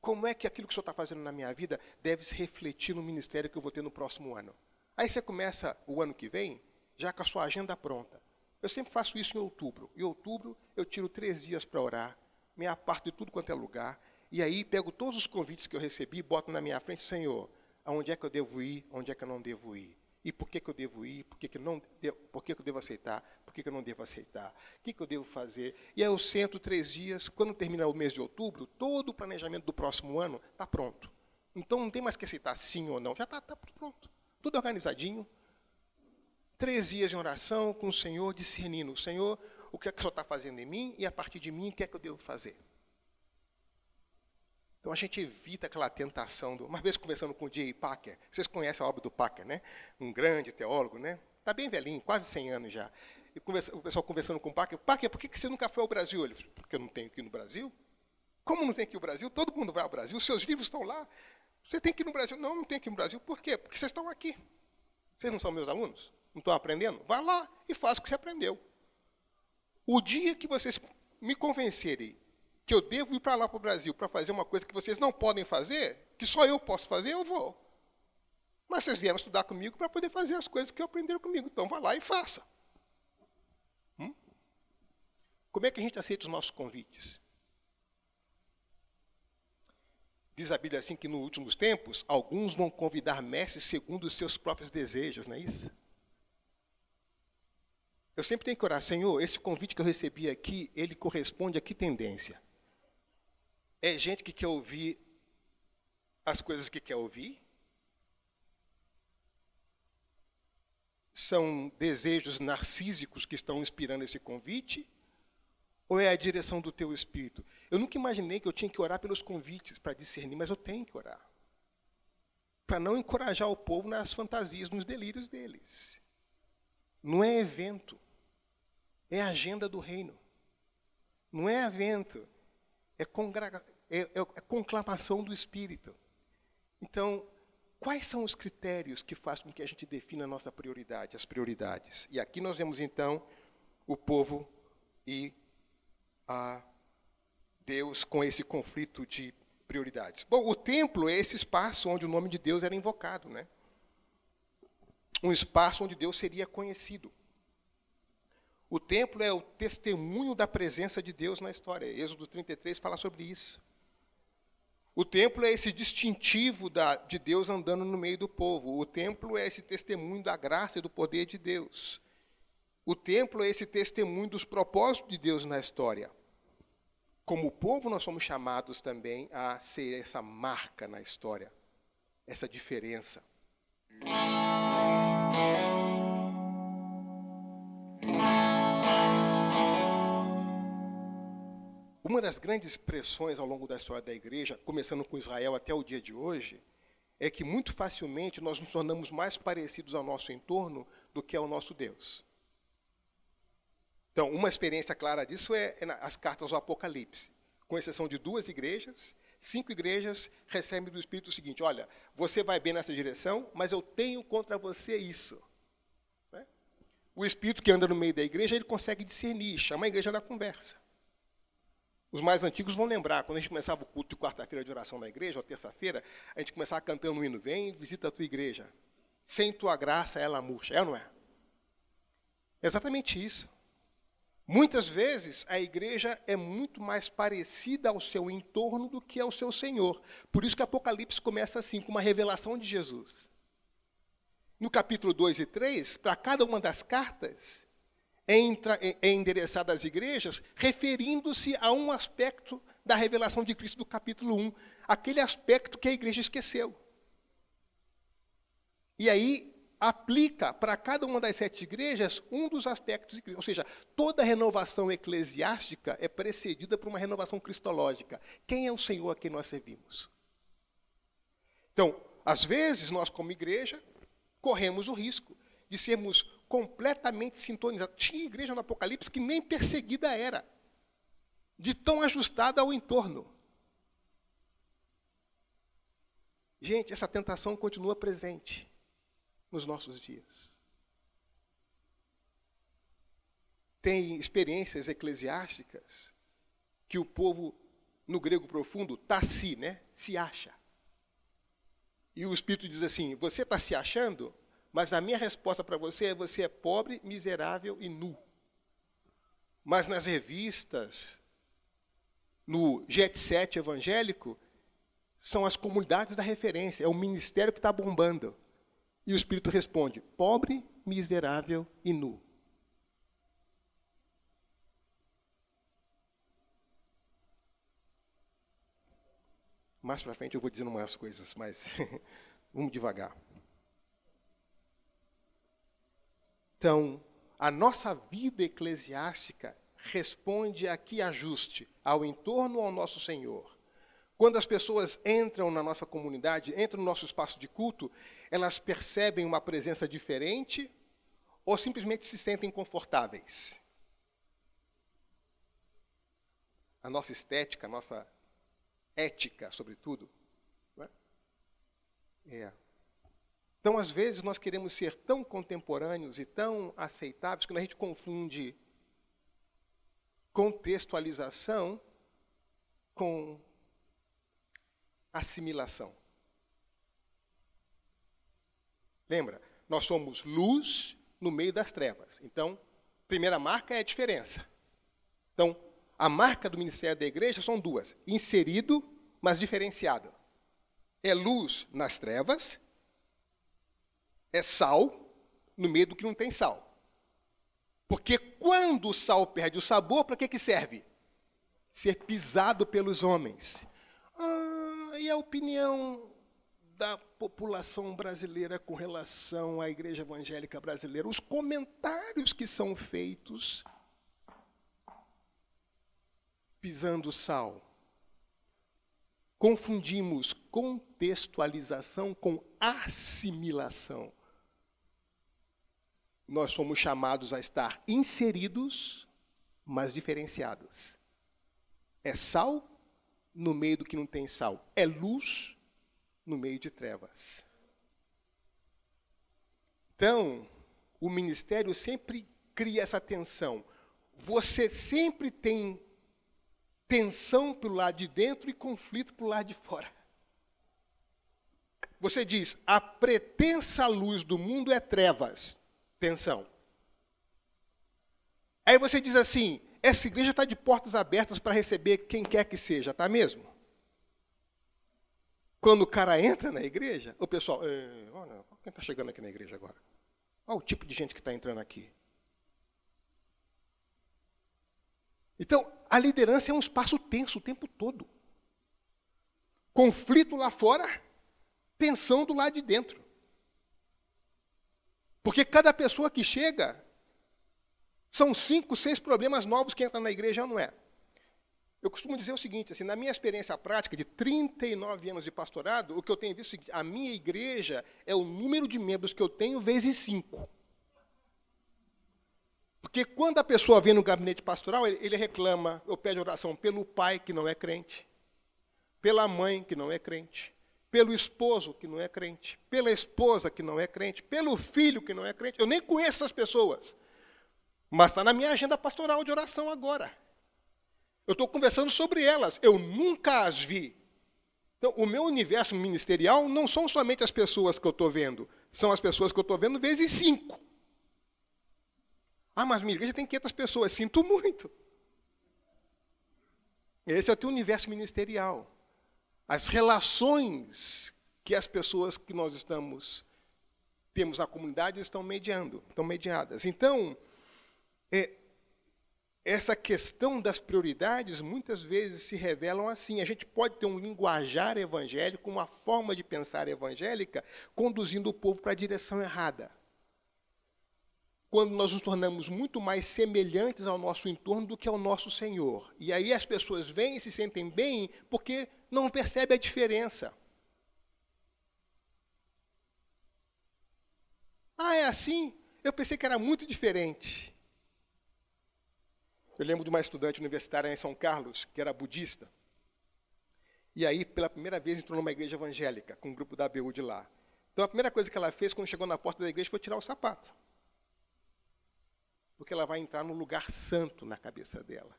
Como é que aquilo que o Senhor está fazendo na minha vida deve se refletir no ministério que eu vou ter no próximo ano? Aí você começa o ano que vem já com a sua agenda pronta. Eu sempre faço isso em outubro. Em outubro eu tiro três dias para orar, me aparto de tudo quanto é lugar, e aí pego todos os convites que eu recebi, boto na minha frente, Senhor, aonde é que eu devo ir, onde é que eu não devo ir? E por que, que eu devo ir? Por que, que, não devo, por que, que eu devo aceitar? Por que, que eu não devo aceitar? O que, que eu devo fazer? E aí eu sento três dias, quando terminar o mês de outubro, todo o planejamento do próximo ano está pronto. Então não tem mais que aceitar sim ou não, já está tá pronto. Tudo organizadinho. Três dias de oração com o Senhor, discernindo. Senhor, o que é que o Senhor está fazendo em mim e a partir de mim, o que é que eu devo fazer? Então a gente evita aquela tentação. Do... Uma vez conversando com o J. Packer, vocês conhecem a obra do Packer, né? Um grande teólogo, né? Está bem velhinho, quase 100 anos já. E conversa... o pessoal conversando com o Packer, Packer, por que você nunca foi ao Brasil? Ele falou, porque eu não tenho ir no Brasil. Como não tem ir ao Brasil? Todo mundo vai ao Brasil, seus livros estão lá. Você tem que ir no Brasil. Não, não tem ir no Brasil. Por quê? Porque vocês estão aqui. Vocês não são meus alunos? Não estão aprendendo? Vá lá e faça o que você aprendeu. O dia que vocês me convencerem que eu devo ir para lá para o Brasil para fazer uma coisa que vocês não podem fazer, que só eu posso fazer, eu vou. Mas vocês vieram estudar comigo para poder fazer as coisas que aprenderam comigo. Então vá lá e faça. Hum? Como é que a gente aceita os nossos convites? Diz a Bíblia assim que nos últimos tempos, alguns vão convidar mestres segundo os seus próprios desejos, não é isso? Eu sempre tenho que orar, Senhor, esse convite que eu recebi aqui, ele corresponde a que tendência? É gente que quer ouvir as coisas que quer ouvir? São desejos narcísicos que estão inspirando esse convite? Ou é a direção do teu espírito? Eu nunca imaginei que eu tinha que orar pelos convites para discernir, mas eu tenho que orar. Para não encorajar o povo nas fantasias, nos delírios deles. Não é evento. É agenda do reino. Não é evento, é, é, é, é conclamação do Espírito. Então, quais são os critérios que fazem com que a gente defina a nossa prioridade, as prioridades? E aqui nós vemos então o povo e a Deus com esse conflito de prioridades. Bom, o templo é esse espaço onde o nome de Deus era invocado, né? Um espaço onde Deus seria conhecido. O templo é o testemunho da presença de Deus na história. Êxodo 33 fala sobre isso. O templo é esse distintivo da, de Deus andando no meio do povo. O templo é esse testemunho da graça e do poder de Deus. O templo é esse testemunho dos propósitos de Deus na história. Como povo, nós somos chamados também a ser essa marca na história, essa diferença. Uma das grandes pressões ao longo da história da igreja, começando com Israel até o dia de hoje, é que muito facilmente nós nos tornamos mais parecidos ao nosso entorno do que ao nosso Deus. Então, uma experiência clara disso é, é as cartas do Apocalipse. Com exceção de duas igrejas, cinco igrejas recebem do Espírito o seguinte: olha, você vai bem nessa direção, mas eu tenho contra você isso. Né? O Espírito que anda no meio da igreja, ele consegue discernir, chama a igreja na conversa. Os mais antigos vão lembrar, quando a gente começava o culto de quarta-feira de oração na igreja, ou terça-feira, a gente começava cantando o hino, vem, visita a tua igreja. Sem tua graça ela murcha, é ou não é? exatamente isso. Muitas vezes a igreja é muito mais parecida ao seu entorno do que ao seu Senhor. Por isso que Apocalipse começa assim, com uma revelação de Jesus. No capítulo 2 e 3, para cada uma das cartas, é, endereçada às igrejas, referindo-se a um aspecto da revelação de Cristo do capítulo 1, aquele aspecto que a igreja esqueceu. E aí aplica para cada uma das sete igrejas um dos aspectos. Ou seja, toda renovação eclesiástica é precedida por uma renovação cristológica. Quem é o Senhor a quem nós servimos? Então, às vezes, nós, como igreja, corremos o risco de sermos completamente sintonizados. Tinha igreja no Apocalipse que nem perseguida era, de tão ajustada ao entorno. Gente, essa tentação continua presente nos nossos dias. Tem experiências eclesiásticas que o povo, no grego profundo, tá si, né? Se acha. E o Espírito diz assim: Você está se achando? Mas a minha resposta para você é: você é pobre, miserável e nu. Mas nas revistas, no Jet Set evangélico, são as comunidades da referência, é o ministério que está bombando. E o Espírito responde: pobre, miserável e nu. Mais para frente eu vou dizendo umas coisas, mas vamos devagar. Então, a nossa vida eclesiástica responde a que ajuste? Ao entorno ao nosso Senhor. Quando as pessoas entram na nossa comunidade, entram no nosso espaço de culto, elas percebem uma presença diferente ou simplesmente se sentem confortáveis? A nossa estética, a nossa ética, sobretudo. É? é. Então, às vezes, nós queremos ser tão contemporâneos e tão aceitáveis que a gente confunde contextualização com assimilação. Lembra? Nós somos luz no meio das trevas. Então, primeira marca é a diferença. Então, a marca do ministério da igreja são duas: inserido, mas diferenciado. É luz nas trevas, é sal no meio do que não tem sal. Porque quando o sal perde o sabor, para que, que serve? Ser pisado pelos homens. Ah, e a opinião da população brasileira com relação à igreja evangélica brasileira, os comentários que são feitos pisando sal. Confundimos contextualização com assimilação. Nós somos chamados a estar inseridos, mas diferenciados. É sal no meio do que não tem sal. É luz no meio de trevas. Então, o ministério sempre cria essa tensão. Você sempre tem tensão pelo lado de dentro e conflito pelo lado de fora. Você diz, a pretensa luz do mundo é trevas. Tensão. Aí você diz assim, essa igreja está de portas abertas para receber quem quer que seja, tá mesmo? Quando o cara entra na igreja, o pessoal, olha, quem está chegando aqui na igreja agora? Olha o tipo de gente que está entrando aqui. Então, a liderança é um espaço tenso o tempo todo. Conflito lá fora, tensão do lado de dentro. Porque cada pessoa que chega, são cinco, seis problemas novos que entram na igreja, não é? Eu costumo dizer o seguinte, assim, na minha experiência prática de 39 anos de pastorado, o que eu tenho visto é o seguinte, a minha igreja é o número de membros que eu tenho vezes cinco. Porque quando a pessoa vem no gabinete pastoral, ele, ele reclama, eu peço oração pelo pai que não é crente, pela mãe que não é crente, pelo esposo que não é crente, pela esposa que não é crente, pelo filho que não é crente. Eu nem conheço essas pessoas, mas está na minha agenda pastoral de oração agora. Eu estou conversando sobre elas. Eu nunca as vi. Então, o meu universo ministerial não são somente as pessoas que eu estou vendo, são as pessoas que eu estou vendo vezes cinco. Ah, mas minha igreja tem 500 pessoas. Sinto muito. Esse é o teu universo ministerial. As relações que as pessoas que nós estamos temos na comunidade estão mediando, estão mediadas. Então, é, essa questão das prioridades muitas vezes se revelam assim. A gente pode ter um linguajar evangélico, uma forma de pensar evangélica, conduzindo o povo para a direção errada. Quando nós nos tornamos muito mais semelhantes ao nosso entorno do que ao nosso Senhor. E aí as pessoas vêm e se sentem bem porque não percebem a diferença. Ah, é assim? Eu pensei que era muito diferente. Eu lembro de uma estudante universitária em São Carlos, que era budista. E aí, pela primeira vez, entrou numa igreja evangélica, com um grupo da ABU de lá. Então, a primeira coisa que ela fez quando chegou na porta da igreja foi tirar o sapato. Porque ela vai entrar no lugar santo na cabeça dela.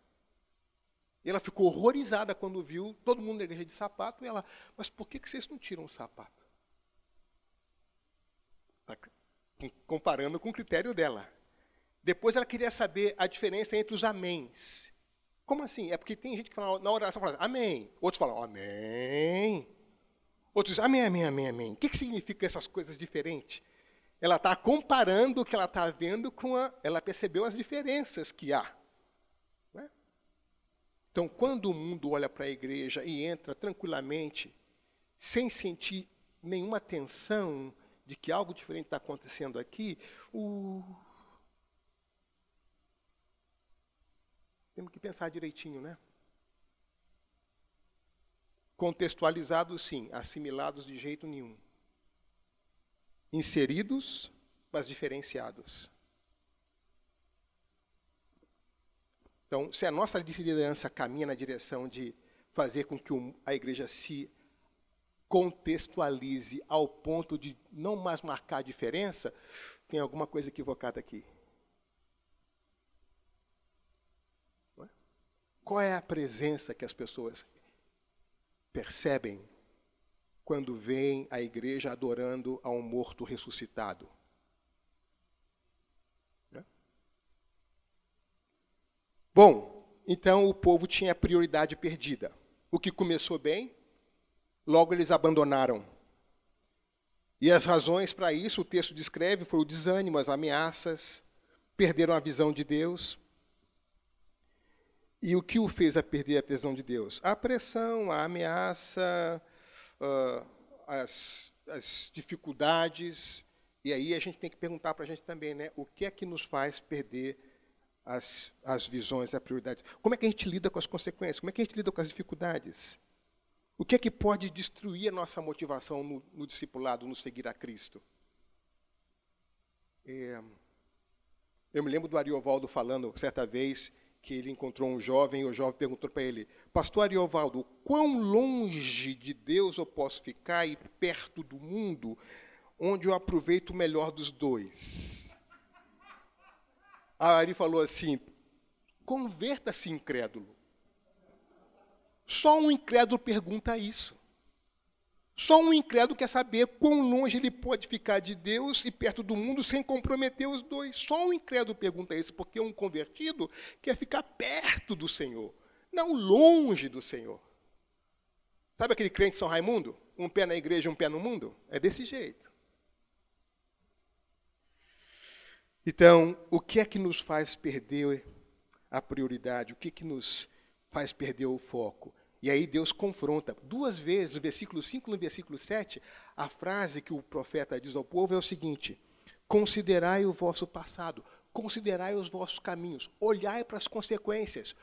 E ela ficou horrorizada quando viu todo mundo na igreja de sapato. E ela, mas por que vocês não tiram o sapato? Tá comparando com o critério dela. Depois ela queria saber a diferença entre os améns. Como assim? É porque tem gente que fala na oração fala amém. Outros falam amém. Outros amém, amém, amém, amém. O que, que significa essas coisas diferentes? Ela está comparando o que ela está vendo com a. Ela percebeu as diferenças que há. É? Então, quando o mundo olha para a igreja e entra tranquilamente, sem sentir nenhuma tensão de que algo diferente está acontecendo aqui, o Temos que pensar direitinho, né? Contextualizados, sim, assimilados de jeito nenhum. Inseridos, mas diferenciados. Então, se a nossa liderança caminha na direção de fazer com que a igreja se contextualize ao ponto de não mais marcar a diferença, tem alguma coisa equivocada aqui. Qual é a presença que as pessoas percebem quando veem a igreja adorando a um morto ressuscitado? Né? Bom, então o povo tinha prioridade perdida. O que começou bem, logo eles abandonaram. E as razões para isso, o texto descreve, foi o desânimo, as ameaças, perderam a visão de Deus. E o que o fez a perder a visão de Deus? A pressão, a ameaça, uh, as, as dificuldades. E aí a gente tem que perguntar para a gente também, né? O que é que nos faz perder as, as visões, a prioridade? Como é que a gente lida com as consequências? Como é que a gente lida com as dificuldades? O que é que pode destruir a nossa motivação no, no discipulado, no seguir a Cristo? É, eu me lembro do Ariovaldo falando certa vez que ele encontrou um jovem e o jovem perguntou para ele: Pastor Ariovaldo, quão longe de Deus eu posso ficar e perto do mundo, onde eu aproveito o melhor dos dois? A Ari falou assim: Converta-se, incrédulo. Só um incrédulo pergunta isso. Só um incrédulo quer saber quão longe ele pode ficar de Deus e perto do mundo sem comprometer os dois. Só um incrédulo pergunta isso, porque um convertido quer ficar perto do Senhor, não longe do Senhor. Sabe aquele crente São Raimundo? Um pé na igreja, um pé no mundo? É desse jeito. Então, o que é que nos faz perder a prioridade? O que é que nos faz perder o foco? E aí Deus confronta. Duas vezes, no versículo 5 e no versículo 7, a frase que o profeta diz ao povo é o seguinte: Considerai o vosso passado, considerai os vossos caminhos, olhai para as consequências.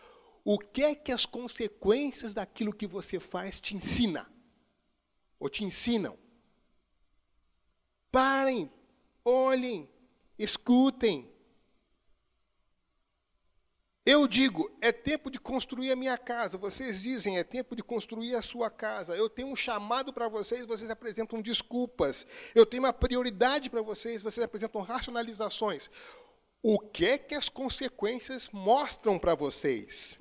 O que é que as consequências daquilo que você faz te ensina? Ou te ensinam? Parem, olhem, escutem, eu digo, é tempo de construir a minha casa. Vocês dizem, é tempo de construir a sua casa. Eu tenho um chamado para vocês, vocês apresentam desculpas. Eu tenho uma prioridade para vocês, vocês apresentam racionalizações. O que é que as consequências mostram para vocês?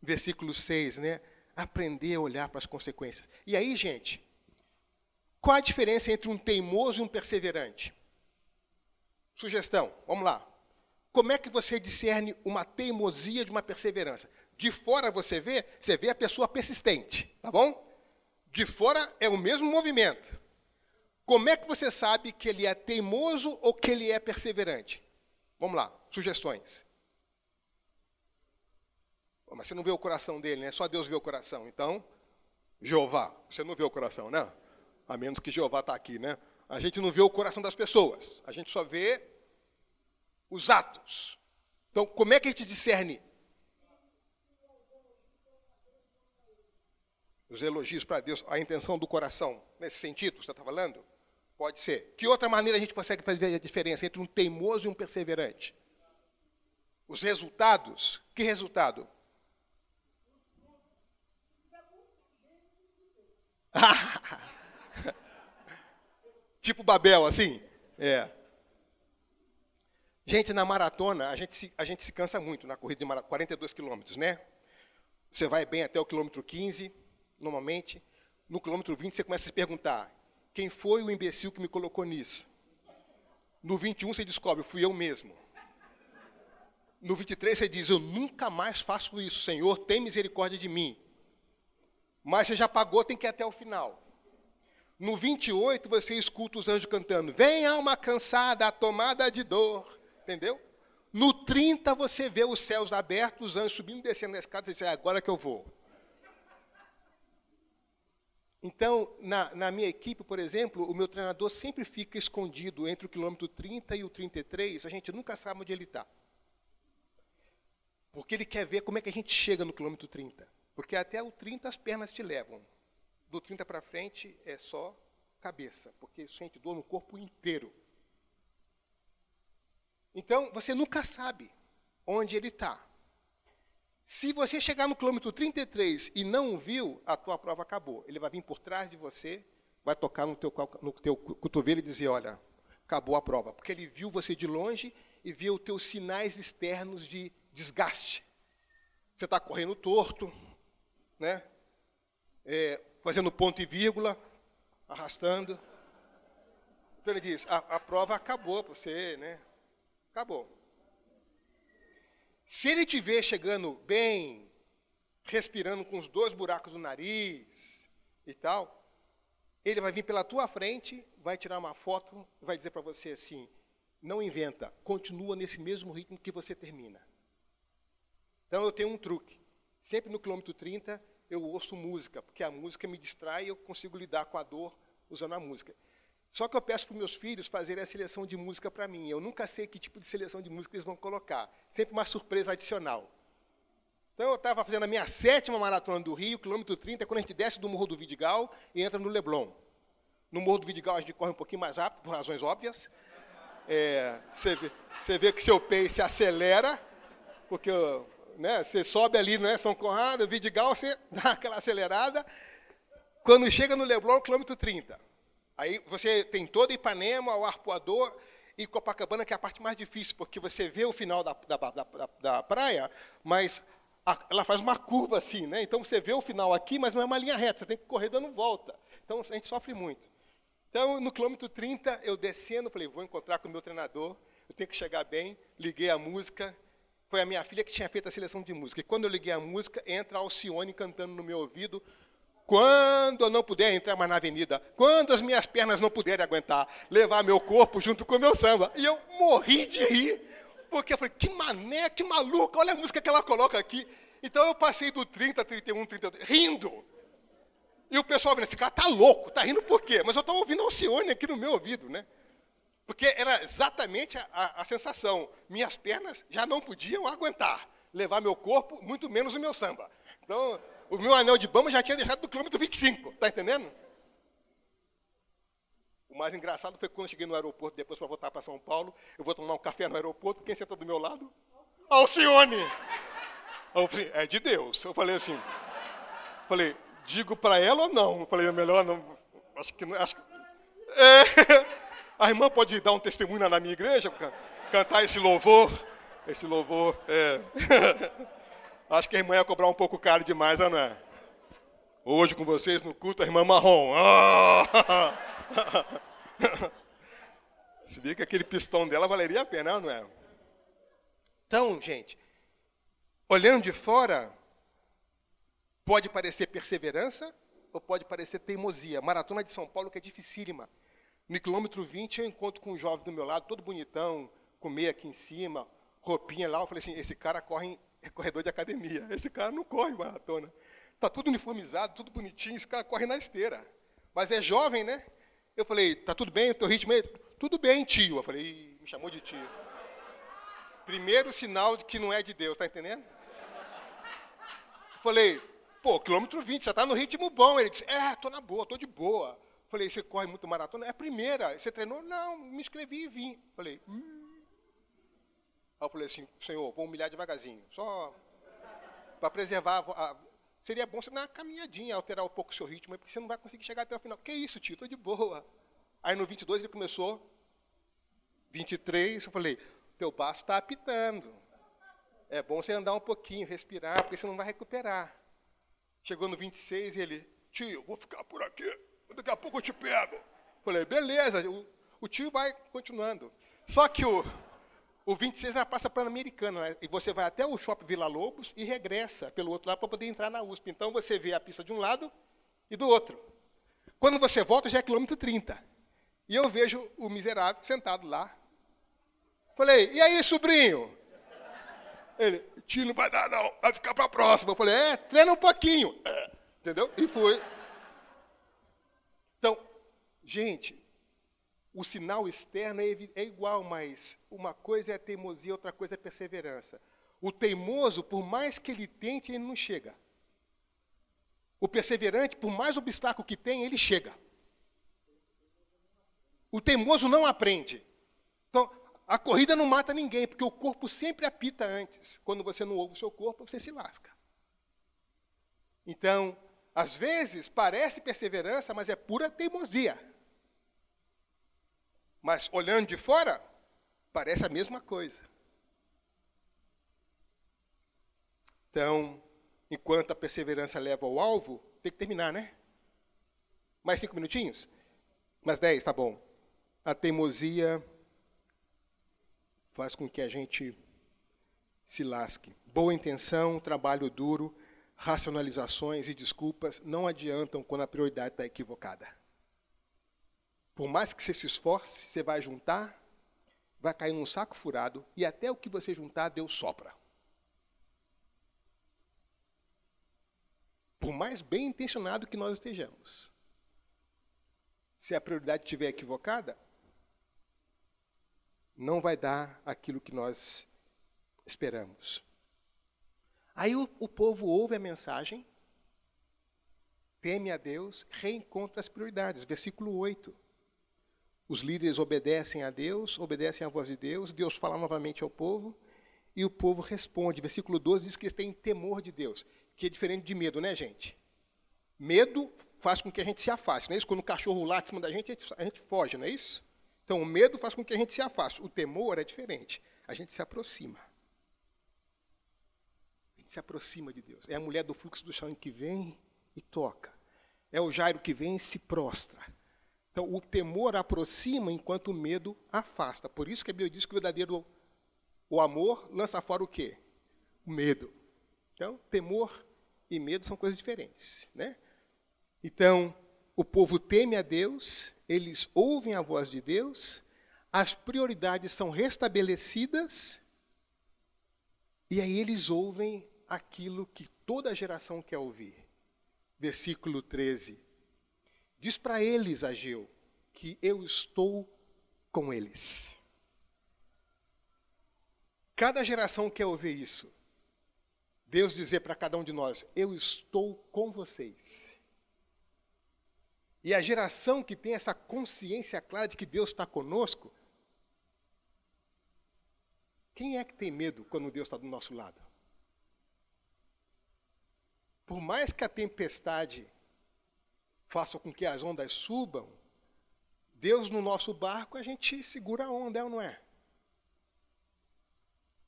Versículo 6, né? Aprender a olhar para as consequências. E aí, gente, qual a diferença entre um teimoso e um perseverante? Sugestão, vamos lá. Como é que você discerne uma teimosia de uma perseverança? De fora você vê, você vê a pessoa persistente, tá bom? De fora é o mesmo movimento. Como é que você sabe que ele é teimoso ou que ele é perseverante? Vamos lá, sugestões. Mas você não vê o coração dele, né? Só Deus vê o coração. Então, Jeová, você não vê o coração, né? A menos que Jeová está aqui, né? A gente não vê o coração das pessoas, a gente só vê os atos. Então, como é que a gente discerne? Os elogios para Deus, a intenção do coração, nesse sentido que você está falando? Pode ser. Que outra maneira a gente consegue fazer a diferença entre um teimoso e um perseverante? Os resultados. Que resultado? tipo Babel, assim? É. Gente, na maratona, a gente se, a gente se cansa muito na corrida de maratona, 42 quilômetros, né? Você vai bem até o quilômetro 15, normalmente. No quilômetro 20, você começa a se perguntar: quem foi o imbecil que me colocou nisso? No 21, você descobre: fui eu mesmo. No 23, você diz: eu nunca mais faço isso, Senhor, tem misericórdia de mim. Mas você já pagou, tem que ir até o final. No 28, você escuta os anjos cantando: Vem alma cansada, tomada de dor. Entendeu? No 30, você vê os céus abertos, os anjos subindo e descendo na escada, e diz: é agora que eu vou. Então, na, na, minha equipe, por exemplo, o meu treinador sempre fica escondido entre o quilômetro 30 e o 33, a gente nunca sabe onde ele está. Porque ele quer ver como é que a gente chega no quilômetro 30. Porque até o 30 as pernas te levam. Do 30 para frente é só cabeça, porque sente dor no corpo inteiro. Então, você nunca sabe onde ele está. Se você chegar no quilômetro 33 e não viu, a tua prova acabou. Ele vai vir por trás de você, vai tocar no teu, no teu cotovelo e dizer, olha, acabou a prova. Porque ele viu você de longe e ver os teus sinais externos de desgaste. Você está correndo torto, né? É, fazendo ponto e vírgula, arrastando. Então ele diz: a, a prova acabou para você, né? Acabou. Se ele te ver chegando bem, respirando com os dois buracos no nariz e tal, ele vai vir pela tua frente, vai tirar uma foto, vai dizer para você assim: não inventa, continua nesse mesmo ritmo que você termina. Então eu tenho um truque. Sempre no quilômetro 30 eu ouço música, porque a música me distrai e eu consigo lidar com a dor usando a música. Só que eu peço para meus filhos fazerem a seleção de música para mim. Eu nunca sei que tipo de seleção de música eles vão colocar. Sempre uma surpresa adicional. Então eu estava fazendo a minha sétima maratona do Rio, quilômetro 30, quando a gente desce do Morro do Vidigal e entra no Leblon. No Morro do Vidigal a gente corre um pouquinho mais rápido, por razões óbvias. É, você, vê, você vê que seu pace acelera, porque né, você sobe ali, né, São Conrado, Vidigal, você dá aquela acelerada. Quando chega no Leblon, quilômetro 30. Aí você tem todo Ipanema, o Arpoador e Copacabana, que é a parte mais difícil, porque você vê o final da, da, da, da praia, mas a, ela faz uma curva assim, né? Então você vê o final aqui, mas não é uma linha reta, você tem que correr dando volta. Então a gente sofre muito. Então, no quilômetro 30, eu descendo, falei, vou encontrar com o meu treinador, eu tenho que chegar bem, liguei a música. Foi a minha filha que tinha feito a seleção de música. E quando eu liguei a música, entra Alcione cantando no meu ouvido. Quando eu não puder entrar mais na avenida, quando as minhas pernas não puderem aguentar, levar meu corpo junto com o meu samba. E eu morri de rir, porque eu falei, que mané, que maluca, olha a música que ela coloca aqui. Então eu passei do 30, 31, 32, rindo. E o pessoal vendo, esse cara tá louco, tá rindo por quê? Mas eu estava ouvindo Alcione aqui no meu ouvido, né? Porque era exatamente a, a, a, sensação. Minhas pernas já não podiam aguentar levar meu corpo, muito menos o meu samba. Então, o meu anel de bamba já tinha deixado no quilômetro 25, tá entendendo? O mais engraçado foi quando eu cheguei no aeroporto, depois para voltar para São Paulo, eu vou tomar um café no aeroporto, quem senta do meu lado? Alcione! É de Deus. Eu falei assim, falei, digo para ela ou não? Eu falei, é melhor não. Acho que não. Acho que, é, a irmã pode dar um testemunho na minha igreja, cantar esse louvor. Esse louvor. É. Acho que a irmã ia cobrar um pouco caro demais, não é? Hoje com vocês no culto, a irmã marrom. Se vê que aquele pistão dela valeria a pena, não é? Então, gente, olhando de fora, Pode parecer perseverança ou pode parecer teimosia. Maratona de São Paulo que é dificílima. No quilômetro 20 eu encontro com um jovem do meu lado, todo bonitão, com meia aqui em cima, roupinha lá. Eu falei assim, esse cara corre em corredor de academia. Esse cara não corre maratona. Está tudo uniformizado, tudo bonitinho, esse cara corre na esteira. Mas é jovem, né? Eu falei, tá tudo bem, o teu ritmo é... Tudo bem, tio. Eu falei, me chamou de tio. Primeiro sinal de que não é de Deus, tá entendendo? Falei, Pô, quilômetro 20, você está no ritmo bom. Ele disse, é, estou na boa, estou de boa. Falei, você corre muito maratona? É a primeira. Você treinou? Não, me inscrevi e vim. Falei, hum. Aí eu falei assim, senhor, vou humilhar devagarzinho. Só para preservar a, Seria bom você dar uma caminhadinha, alterar um pouco o seu ritmo, porque você não vai conseguir chegar até o final. Que isso, tio, estou de boa. Aí no 22 ele começou, 23, eu falei, teu baço está apitando. É bom você andar um pouquinho, respirar, porque você não vai recuperar. Chegou no 26 e ele, tio, vou ficar por aqui, daqui a pouco eu te pego. Falei, beleza, o, o tio vai continuando. Só que o, o 26 é na Praça Pan-Americana, né? e você vai até o Shopping Vila Lobos e regressa pelo outro lado para poder entrar na USP. Então você vê a pista de um lado e do outro. Quando você volta, já é quilômetro 30. E eu vejo o miserável sentado lá. Falei, e aí, sobrinho? Ele, tio, não vai dar não, vai ficar para a próxima. Eu falei, é, treina um pouquinho. É, entendeu? E foi. Gente, o sinal externo é, é igual, mas uma coisa é teimosia, outra coisa é perseverança. O teimoso, por mais que ele tente, ele não chega. O perseverante, por mais obstáculo que tem, ele chega. O teimoso não aprende. Então, a corrida não mata ninguém, porque o corpo sempre apita antes. Quando você não ouve o seu corpo, você se lasca. Então, às vezes, parece perseverança, mas é pura teimosia. Mas olhando de fora, Parece a mesma coisa. Então, enquanto a perseverança leva ao alvo, tem que terminar, né? Mais cinco minutinhos? Mais dez, tá bom. A teimosia faz com que a gente se lasque. Boa intenção, trabalho duro, racionalizações e desculpas não adiantam quando a prioridade está equivocada. Por mais que você se esforce, você vai juntar, vai cair num saco furado e até o que você juntar, Deus sopra. Por mais bem intencionado que nós estejamos. Se a prioridade estiver equivocada, não vai dar aquilo que nós esperamos. Aí o, o povo ouve a mensagem, teme a Deus, reencontra as prioridades. Versículo 8. Os líderes obedecem a Deus, obedecem à voz de Deus, Deus fala novamente ao povo e o povo responde. Versículo 12 diz que eles têm temor de Deus, que é diferente de medo, né, gente? Medo faz com que a gente se afaste, não é isso? Quando o cachorro late em cima da gente, a gente, a gente foge, não é isso? Então, o medo faz com que a gente se afaste. O temor é diferente. A gente se aproxima. A gente se aproxima de Deus. É a mulher do fluxo do sangue que vem e toca. É o Jairo que vem e se prostra. Então, o temor aproxima enquanto o medo afasta. Por isso que a Bíblia diz que o verdadeiro o amor lança fora o quê? O medo. Então, temor e medo são coisas diferentes, né? Então, o povo teme a Deus, eles ouvem a voz de Deus, as prioridades são restabelecidas, e aí eles ouvem aquilo que toda geração quer ouvir. Versículo 13. Diz para eles, Ageu, que eu estou com eles. Cada geração quer ouvir isso. Deus dizer para cada um de nós: Eu estou com vocês. E a geração que tem essa consciência clara de que Deus está conosco, quem é que tem medo quando Deus está do nosso lado? Por mais que a tempestade faça com que as ondas subam, Deus no nosso barco, a gente segura a onda, é ou não é?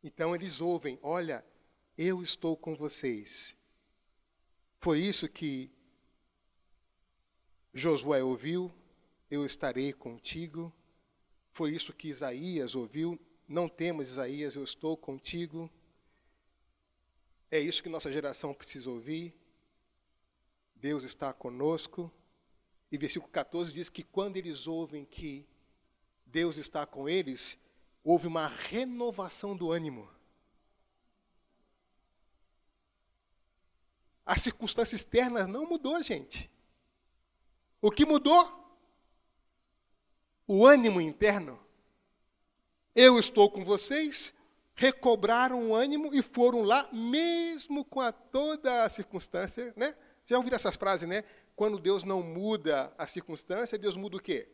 Então eles ouvem: Olha, eu estou com vocês. Foi isso que Josué ouviu: Eu estarei contigo. Foi isso que Isaías ouviu: Não temas, Isaías, eu estou contigo. É isso que nossa geração precisa ouvir. Deus está conosco. E versículo 14 diz que quando eles ouvem que Deus está com eles, houve uma renovação do ânimo. As circunstâncias externas não mudou, gente. O que mudou? O ânimo interno. Eu estou com vocês, recobraram o ânimo e foram lá, mesmo com a toda a circunstância, né? Já ouviram essas frases, né? Quando Deus não muda a circunstância, Deus muda o quê?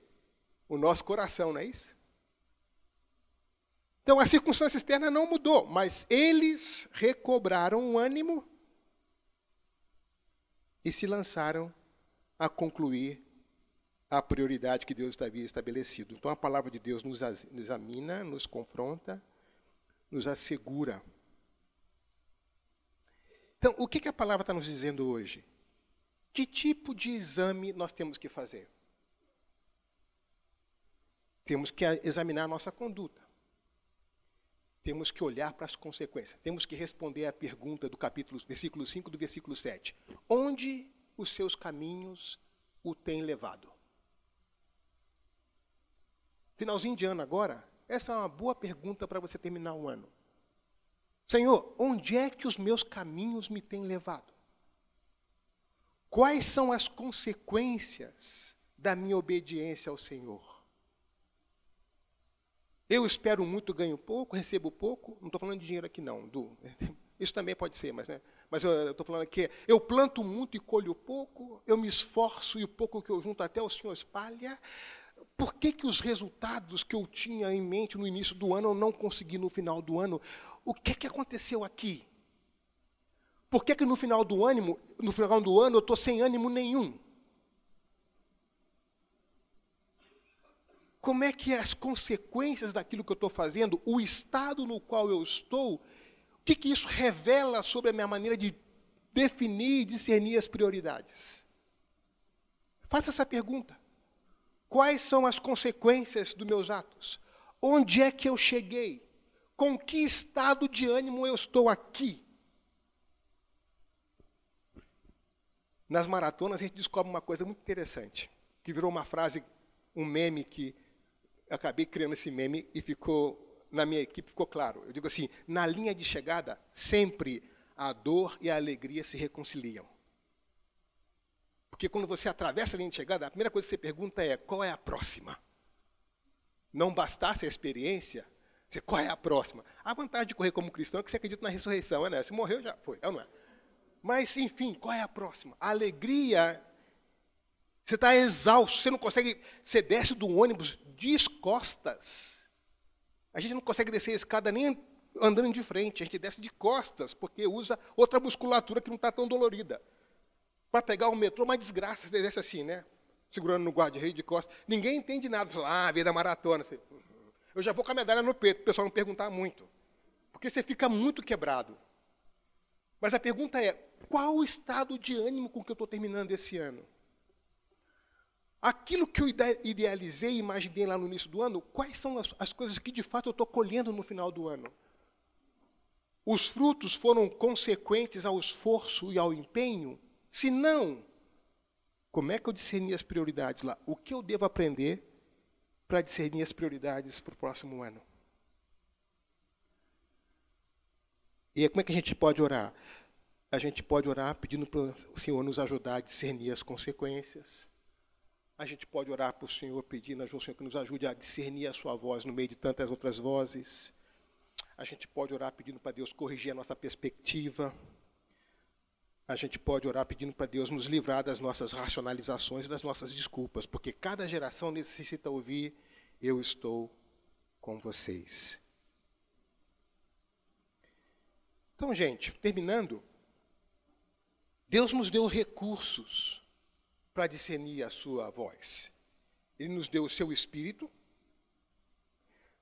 O nosso coração, não é isso? Então a circunstância externa não mudou, mas eles recobraram o ânimo e se lançaram a concluir a prioridade que Deus havia estabelecido. Então a palavra de Deus nos examina, nos confronta, nos assegura. Então, o que, que a palavra está nos dizendo hoje? Que tipo de exame nós temos que fazer? Temos que examinar a nossa conduta. Temos que olhar para as consequências. Temos que responder à pergunta do capítulo, versículo 5 do versículo 7. Onde os seus caminhos o têm levado? Finalzinho de ano agora, essa é uma boa pergunta para você terminar o ano. Senhor, onde é que os meus caminhos me têm levado? Quais são as consequências da minha obediência ao Senhor? Eu espero muito, ganho pouco, recebo pouco. Não estou falando de dinheiro aqui, não. Do, isso também pode ser, mas, né? mas eu estou falando aqui. Eu planto muito e colho pouco. Eu me esforço e o pouco que eu junto até o Senhor espalha. Por que, que os resultados que eu tinha em mente no início do ano eu não consegui no final do ano? O que, que aconteceu aqui? Por que, que no final do ânimo, no final do ano eu estou sem ânimo nenhum? como é que as consequências daquilo que eu estou fazendo, o estado no qual eu estou, o que, que isso revela sobre a minha maneira de definir e discernir as prioridades? Faça essa pergunta. Quais são as consequências dos meus atos? Onde é que eu cheguei? Com que estado de ânimo eu estou aqui? Nas maratonas a gente descobre uma coisa muito interessante, que virou uma frase, um meme que acabei criando esse meme e ficou na minha equipe ficou claro. Eu digo assim, na linha de chegada, sempre a dor e a alegria se reconciliam. Porque quando você atravessa a linha de chegada, a primeira coisa que você pergunta é: qual é a próxima? Não bastasse a experiência, você, qual é a próxima? A vantagem de correr como cristão é que você acredita na ressurreição, é, né? Se morreu, já foi, é não é? Mas, enfim, qual é a próxima? A alegria. Você está exausto, você não consegue. Você desce do ônibus descostas. A gente não consegue descer a escada nem andando de frente, a gente desce de costas, porque usa outra musculatura que não está tão dolorida. Para pegar o metrô, uma desgraça, você desce assim, né? Segurando no guarda-rei de costas. Ninguém entende nada. Fala, ah, vida maratona. Eu já vou com a medalha no peito, o pessoal não perguntar muito. Porque você fica muito quebrado. Mas a pergunta é: qual o estado de ânimo com que eu estou terminando esse ano? Aquilo que eu idealizei e imaginei lá no início do ano, quais são as, as coisas que de fato eu estou colhendo no final do ano? Os frutos foram consequentes ao esforço e ao empenho? Se não, como é que eu discerni as prioridades lá? O que eu devo aprender para discernir as prioridades para o próximo ano? E como é que a gente pode orar? A gente pode orar pedindo para o Senhor nos ajudar a discernir as consequências. A gente pode orar para o Senhor pedindo ao Senhor que nos ajude a discernir a sua voz no meio de tantas outras vozes. A gente pode orar pedindo para Deus corrigir a nossa perspectiva. A gente pode orar pedindo para Deus nos livrar das nossas racionalizações e das nossas desculpas, porque cada geração necessita ouvir: Eu estou com vocês. Então, gente, terminando, Deus nos deu recursos para discernir a sua voz. Ele nos deu o seu espírito,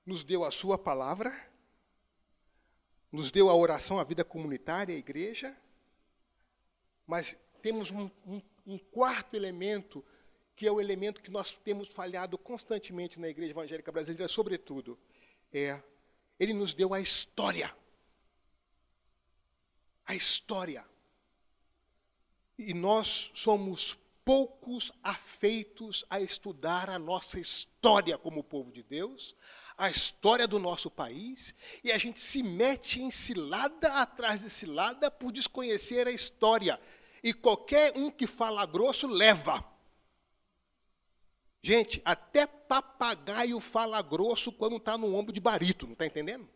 nos deu a sua palavra, nos deu a oração, a vida comunitária, a igreja, mas temos um, um, um quarto elemento, que é o elemento que nós temos falhado constantemente na igreja evangélica brasileira, sobretudo, é ele nos deu a história. A história. E nós somos poucos afeitos a estudar a nossa história como povo de Deus, a história do nosso país, e a gente se mete em cilada atrás de cilada por desconhecer a história. E qualquer um que fala grosso leva. Gente, até papagaio fala grosso quando está no ombro de barito, não está entendendo?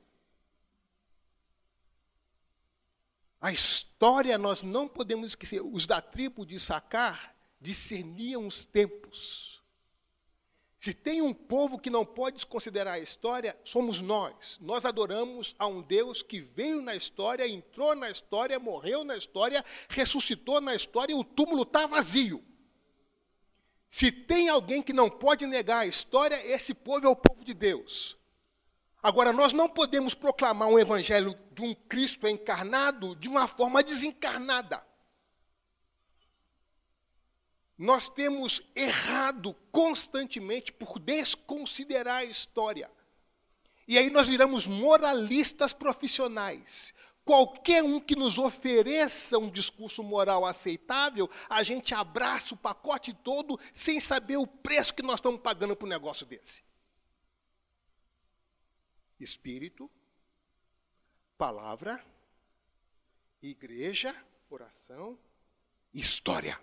A história nós não podemos esquecer. Os da tribo de Sacar discerniam os tempos. Se tem um povo que não pode desconsiderar a história, somos nós. Nós adoramos a um Deus que veio na história, entrou na história, morreu na história, ressuscitou na história e o túmulo está vazio. Se tem alguém que não pode negar a história, esse povo é o povo de Deus. Agora, nós não podemos proclamar um evangelho de um Cristo encarnado de uma forma desencarnada. Nós temos errado constantemente por desconsiderar a história. E aí nós viramos moralistas profissionais. Qualquer um que nos ofereça um discurso moral aceitável, a gente abraça o pacote todo sem saber o preço que nós estamos pagando para um negócio desse. Espírito, palavra, igreja, oração, história.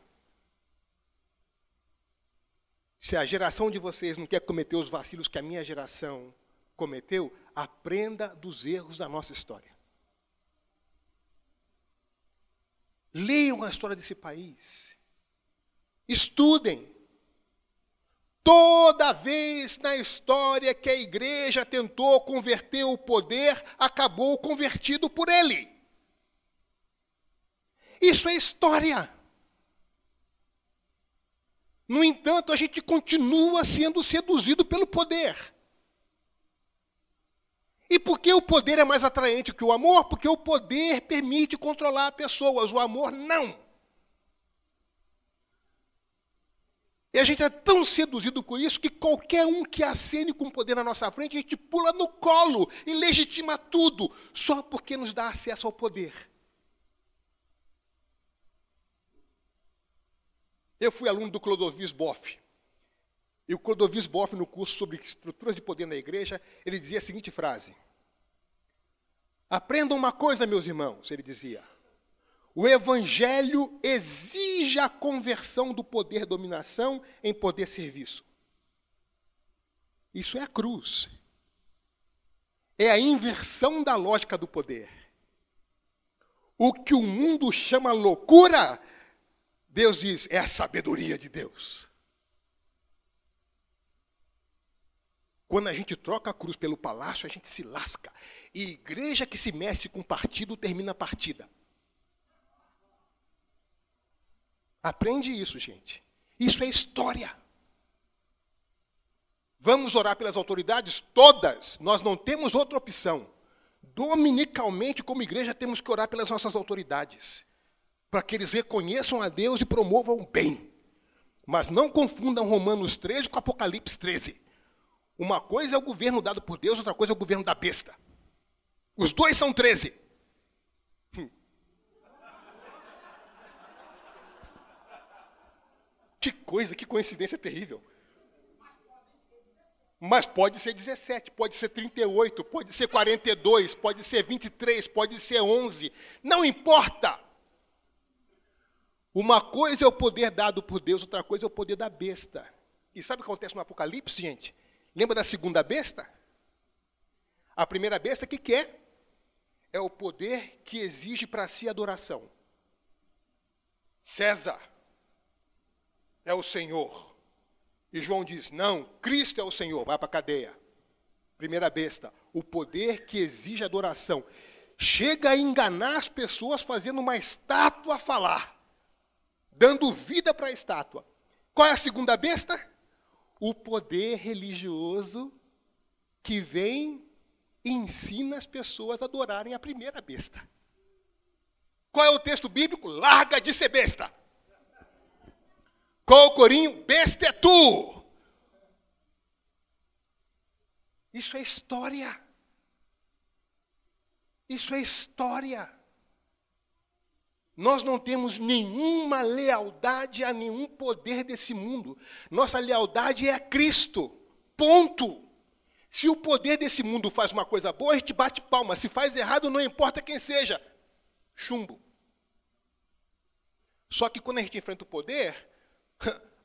Se a geração de vocês não quer cometer os vacilos que a minha geração cometeu, aprenda dos erros da nossa história. Leiam a história desse país. Estudem. Toda vez na história que a igreja tentou converter o poder, acabou convertido por ele. Isso é história. No entanto, a gente continua sendo seduzido pelo poder. E por que o poder é mais atraente que o amor? Porque o poder permite controlar pessoas, o amor não. E a gente é tão seduzido com isso que qualquer um que acene com poder na nossa frente, a gente pula no colo e legitima tudo, só porque nos dá acesso ao poder. Eu fui aluno do Clodovis Boff. E o Clodovis Boff, no curso sobre estruturas de poder na igreja, ele dizia a seguinte frase: Aprendam uma coisa, meus irmãos, ele dizia. O evangelho exige a conversão do poder dominação em poder serviço. Isso é a cruz. É a inversão da lógica do poder. O que o mundo chama loucura, Deus diz, é a sabedoria de Deus. Quando a gente troca a cruz pelo palácio, a gente se lasca. E igreja que se mexe com partido termina a partida. Aprende isso, gente. Isso é história. Vamos orar pelas autoridades? Todas. Nós não temos outra opção. Dominicalmente, como igreja, temos que orar pelas nossas autoridades. Para que eles reconheçam a Deus e promovam o bem. Mas não confundam Romanos 13 com Apocalipse 13. Uma coisa é o governo dado por Deus, outra coisa é o governo da besta. Os dois são 13. Que coisa, que coincidência terrível. Mas pode ser 17, pode ser 38, pode ser 42, pode ser 23, pode ser 11. Não importa. Uma coisa é o poder dado por Deus, outra coisa é o poder da besta. E sabe o que acontece no Apocalipse, gente? Lembra da segunda besta? A primeira besta, o que, que é? É o poder que exige para si adoração. César é o Senhor. E João diz: não, Cristo é o Senhor, vai para a cadeia. Primeira besta, o poder que exige adoração. Chega a enganar as pessoas fazendo uma estátua falar, dando vida para a estátua. Qual é a segunda besta? O poder religioso que vem e ensina as pessoas a adorarem a primeira besta. Qual é o texto bíblico? Larga de ser besta. Qual o corinho? Besta é tu. Isso é história. Isso é história. Nós não temos nenhuma lealdade a nenhum poder desse mundo. Nossa lealdade é a Cristo. Ponto. Se o poder desse mundo faz uma coisa boa, a gente bate palma. Se faz errado, não importa quem seja. Chumbo. Só que quando a gente enfrenta o poder,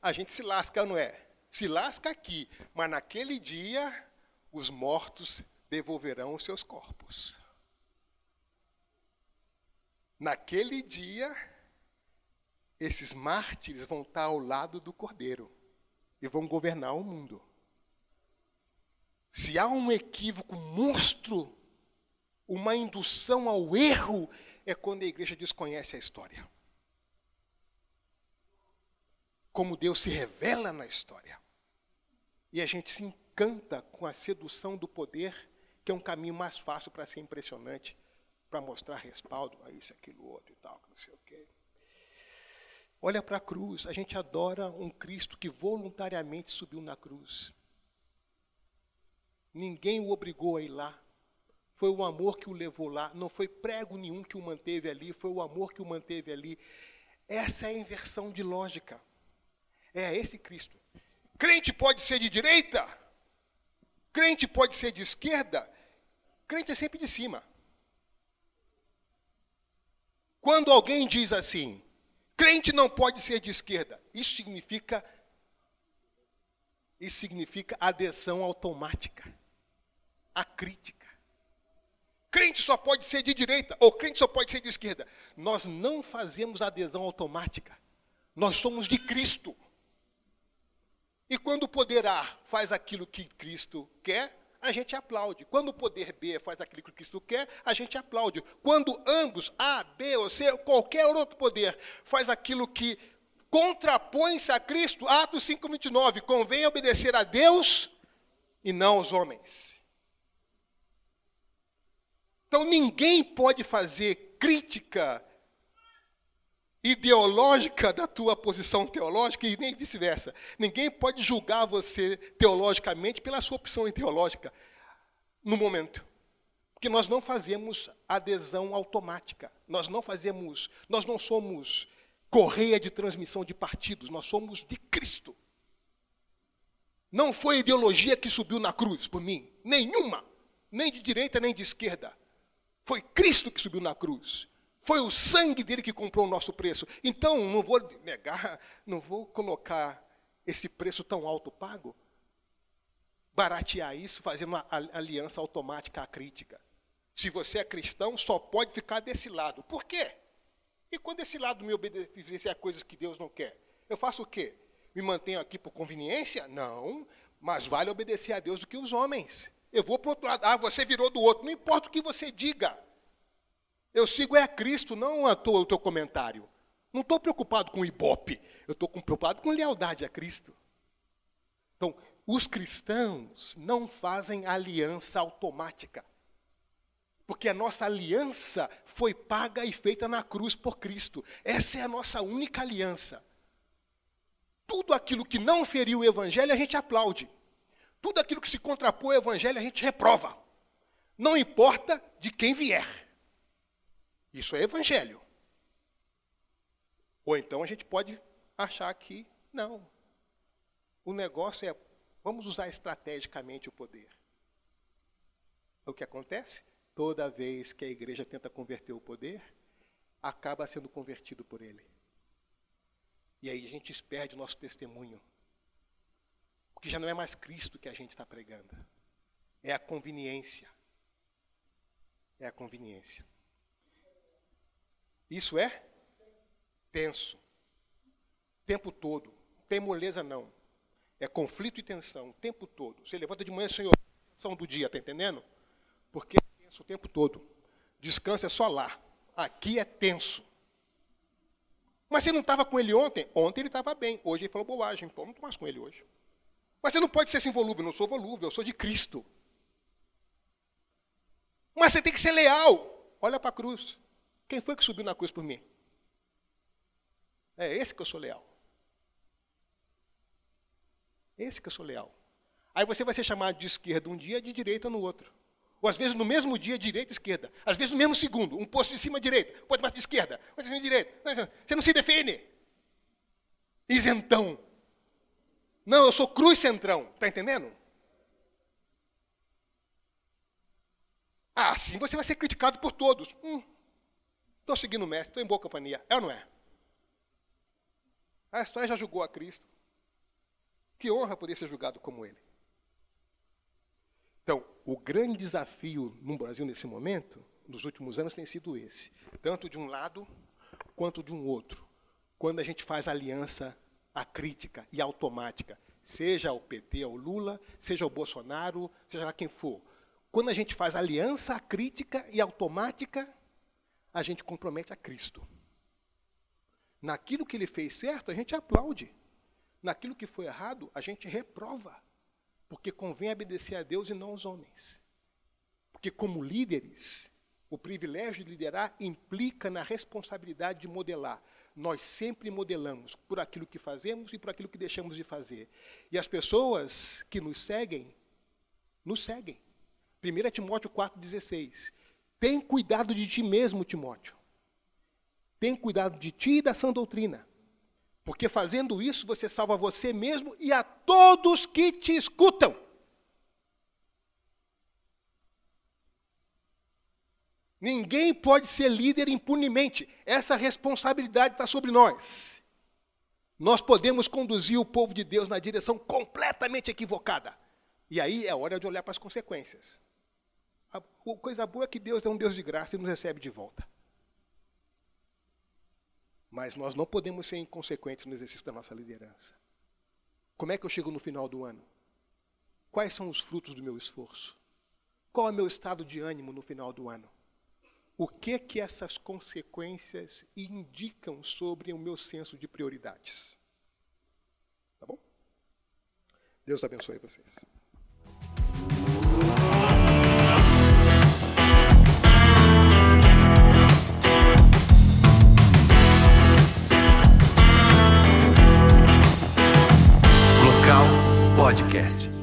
a gente se lasca, não é? Se lasca aqui, mas naquele dia os mortos devolverão os seus corpos. Naquele dia, esses mártires vão estar ao lado do Cordeiro e vão governar o mundo. Se há um equívoco monstro, uma indução ao erro, é quando a igreja desconhece a história como Deus se revela na história. E a gente se encanta com a sedução do poder, que é um caminho mais fácil para ser impressionante, para mostrar respaldo a isso, aquilo, outro e tal, não sei o quê. Olha para a cruz, a gente adora um Cristo que voluntariamente subiu na cruz. Ninguém o obrigou a ir lá. Foi o amor que o levou lá. Não foi prego nenhum que o manteve ali, foi o amor que o manteve ali. Essa é a inversão de lógica. É esse Cristo. Crente pode ser de direita, crente pode ser de esquerda, crente é sempre de cima. Quando alguém diz assim, crente não pode ser de esquerda, isso significa isso significa adesão automática à crítica. Crente só pode ser de direita ou crente só pode ser de esquerda. Nós não fazemos adesão automática. Nós somos de Cristo. E quando o poder A faz aquilo que Cristo quer, a gente aplaude. Quando o poder B faz aquilo que Cristo quer, a gente aplaude. Quando ambos, A, B ou C, qualquer outro poder, faz aquilo que contrapõe-se a Cristo. Atos 5:29, convém obedecer a Deus e não aos homens. Então ninguém pode fazer crítica ideológica da tua posição teológica e nem vice-versa. Ninguém pode julgar você teologicamente pela sua opção ideológica no momento. Porque nós não fazemos adesão automática. Nós não fazemos, nós não somos correia de transmissão de partidos, nós somos de Cristo. Não foi ideologia que subiu na cruz por mim, nenhuma, nem de direita nem de esquerda. Foi Cristo que subiu na cruz. Foi o sangue dele que comprou o nosso preço. Então, não vou negar, não vou colocar esse preço tão alto pago, baratear isso fazendo uma aliança automática à crítica. Se você é cristão, só pode ficar desse lado. Por quê? E quando esse lado me obedecer a coisas que Deus não quer? Eu faço o quê? Me mantenho aqui por conveniência? Não, mas vale obedecer a Deus do que os homens. Eu vou para o outro lado. Ah, você virou do outro. Não importa o que você diga. Eu sigo é a Cristo, não a tua, o teu comentário. Não estou preocupado com o ibope. Eu estou preocupado com lealdade a Cristo. Então, os cristãos não fazem aliança automática. Porque a nossa aliança foi paga e feita na cruz por Cristo. Essa é a nossa única aliança. Tudo aquilo que não feriu o evangelho, a gente aplaude. Tudo aquilo que se contrapõe ao evangelho a gente reprova. Não importa de quem vier. Isso é evangelho. Ou então a gente pode achar que não. O negócio é vamos usar estrategicamente o poder. O que acontece? Toda vez que a igreja tenta converter o poder, acaba sendo convertido por ele. E aí a gente perde o nosso testemunho. Porque já não é mais Cristo que a gente está pregando. É a conveniência. É a conveniência. Isso é tenso. Tempo todo. Tem moleza não. É conflito e tensão o tempo todo. Você levanta de manhã, Senhor, tensão do dia, está entendendo? Porque é tenso o tempo todo. Descanso é só lá. Aqui é tenso. Mas você não estava com ele ontem? Ontem ele estava bem. Hoje ele falou bobagem. Então não estou mais com ele hoje. Mas você não pode ser assim volúvel. Não sou volúvel, eu sou de Cristo. Mas você tem que ser leal. Olha para a cruz. Quem foi que subiu na cruz por mim? É esse que eu sou leal. Esse que eu sou leal. Aí você vai ser chamado de esquerda um dia, de direita no outro. Ou às vezes no mesmo dia, direita e esquerda. Às vezes no mesmo segundo. Um posto de cima, direita. Outro mais de esquerda. Outro de cima, direita. Você não se defende. Isentão. Não, eu sou cruz centrão. Está entendendo? Ah, assim você vai ser criticado por todos. Estou seguindo o mestre, estou em boa companhia. É ou não é? A história já julgou a Cristo. Que honra poder ser julgado como ele. Então, o grande desafio no Brasil nesse momento, nos últimos anos, tem sido esse. Tanto de um lado quanto de um outro. Quando a gente faz aliança a crítica e automática, seja o PT ou Lula, seja o Bolsonaro, seja lá quem for. Quando a gente faz aliança crítica e automática, a gente compromete a Cristo. Naquilo que ele fez certo, a gente aplaude. Naquilo que foi errado, a gente reprova. Porque convém obedecer a Deus e não aos homens. Porque, como líderes, o privilégio de liderar implica na responsabilidade de modelar nós sempre modelamos por aquilo que fazemos e por aquilo que deixamos de fazer. E as pessoas que nos seguem, nos seguem. 1 Timóteo 4,16. Tem cuidado de ti mesmo, Timóteo. Tem cuidado de ti e da sã doutrina. Porque fazendo isso, você salva você mesmo e a todos que te escutam. Ninguém pode ser líder impunemente. Essa responsabilidade está sobre nós. Nós podemos conduzir o povo de Deus na direção completamente equivocada. E aí é hora de olhar para as consequências. A coisa boa é que Deus é um Deus de graça e nos recebe de volta. Mas nós não podemos ser inconsequentes no exercício da nossa liderança. Como é que eu chego no final do ano? Quais são os frutos do meu esforço? Qual é o meu estado de ânimo no final do ano? o que que essas consequências indicam sobre o meu senso de prioridades. Tá bom? Deus abençoe vocês. Podcast.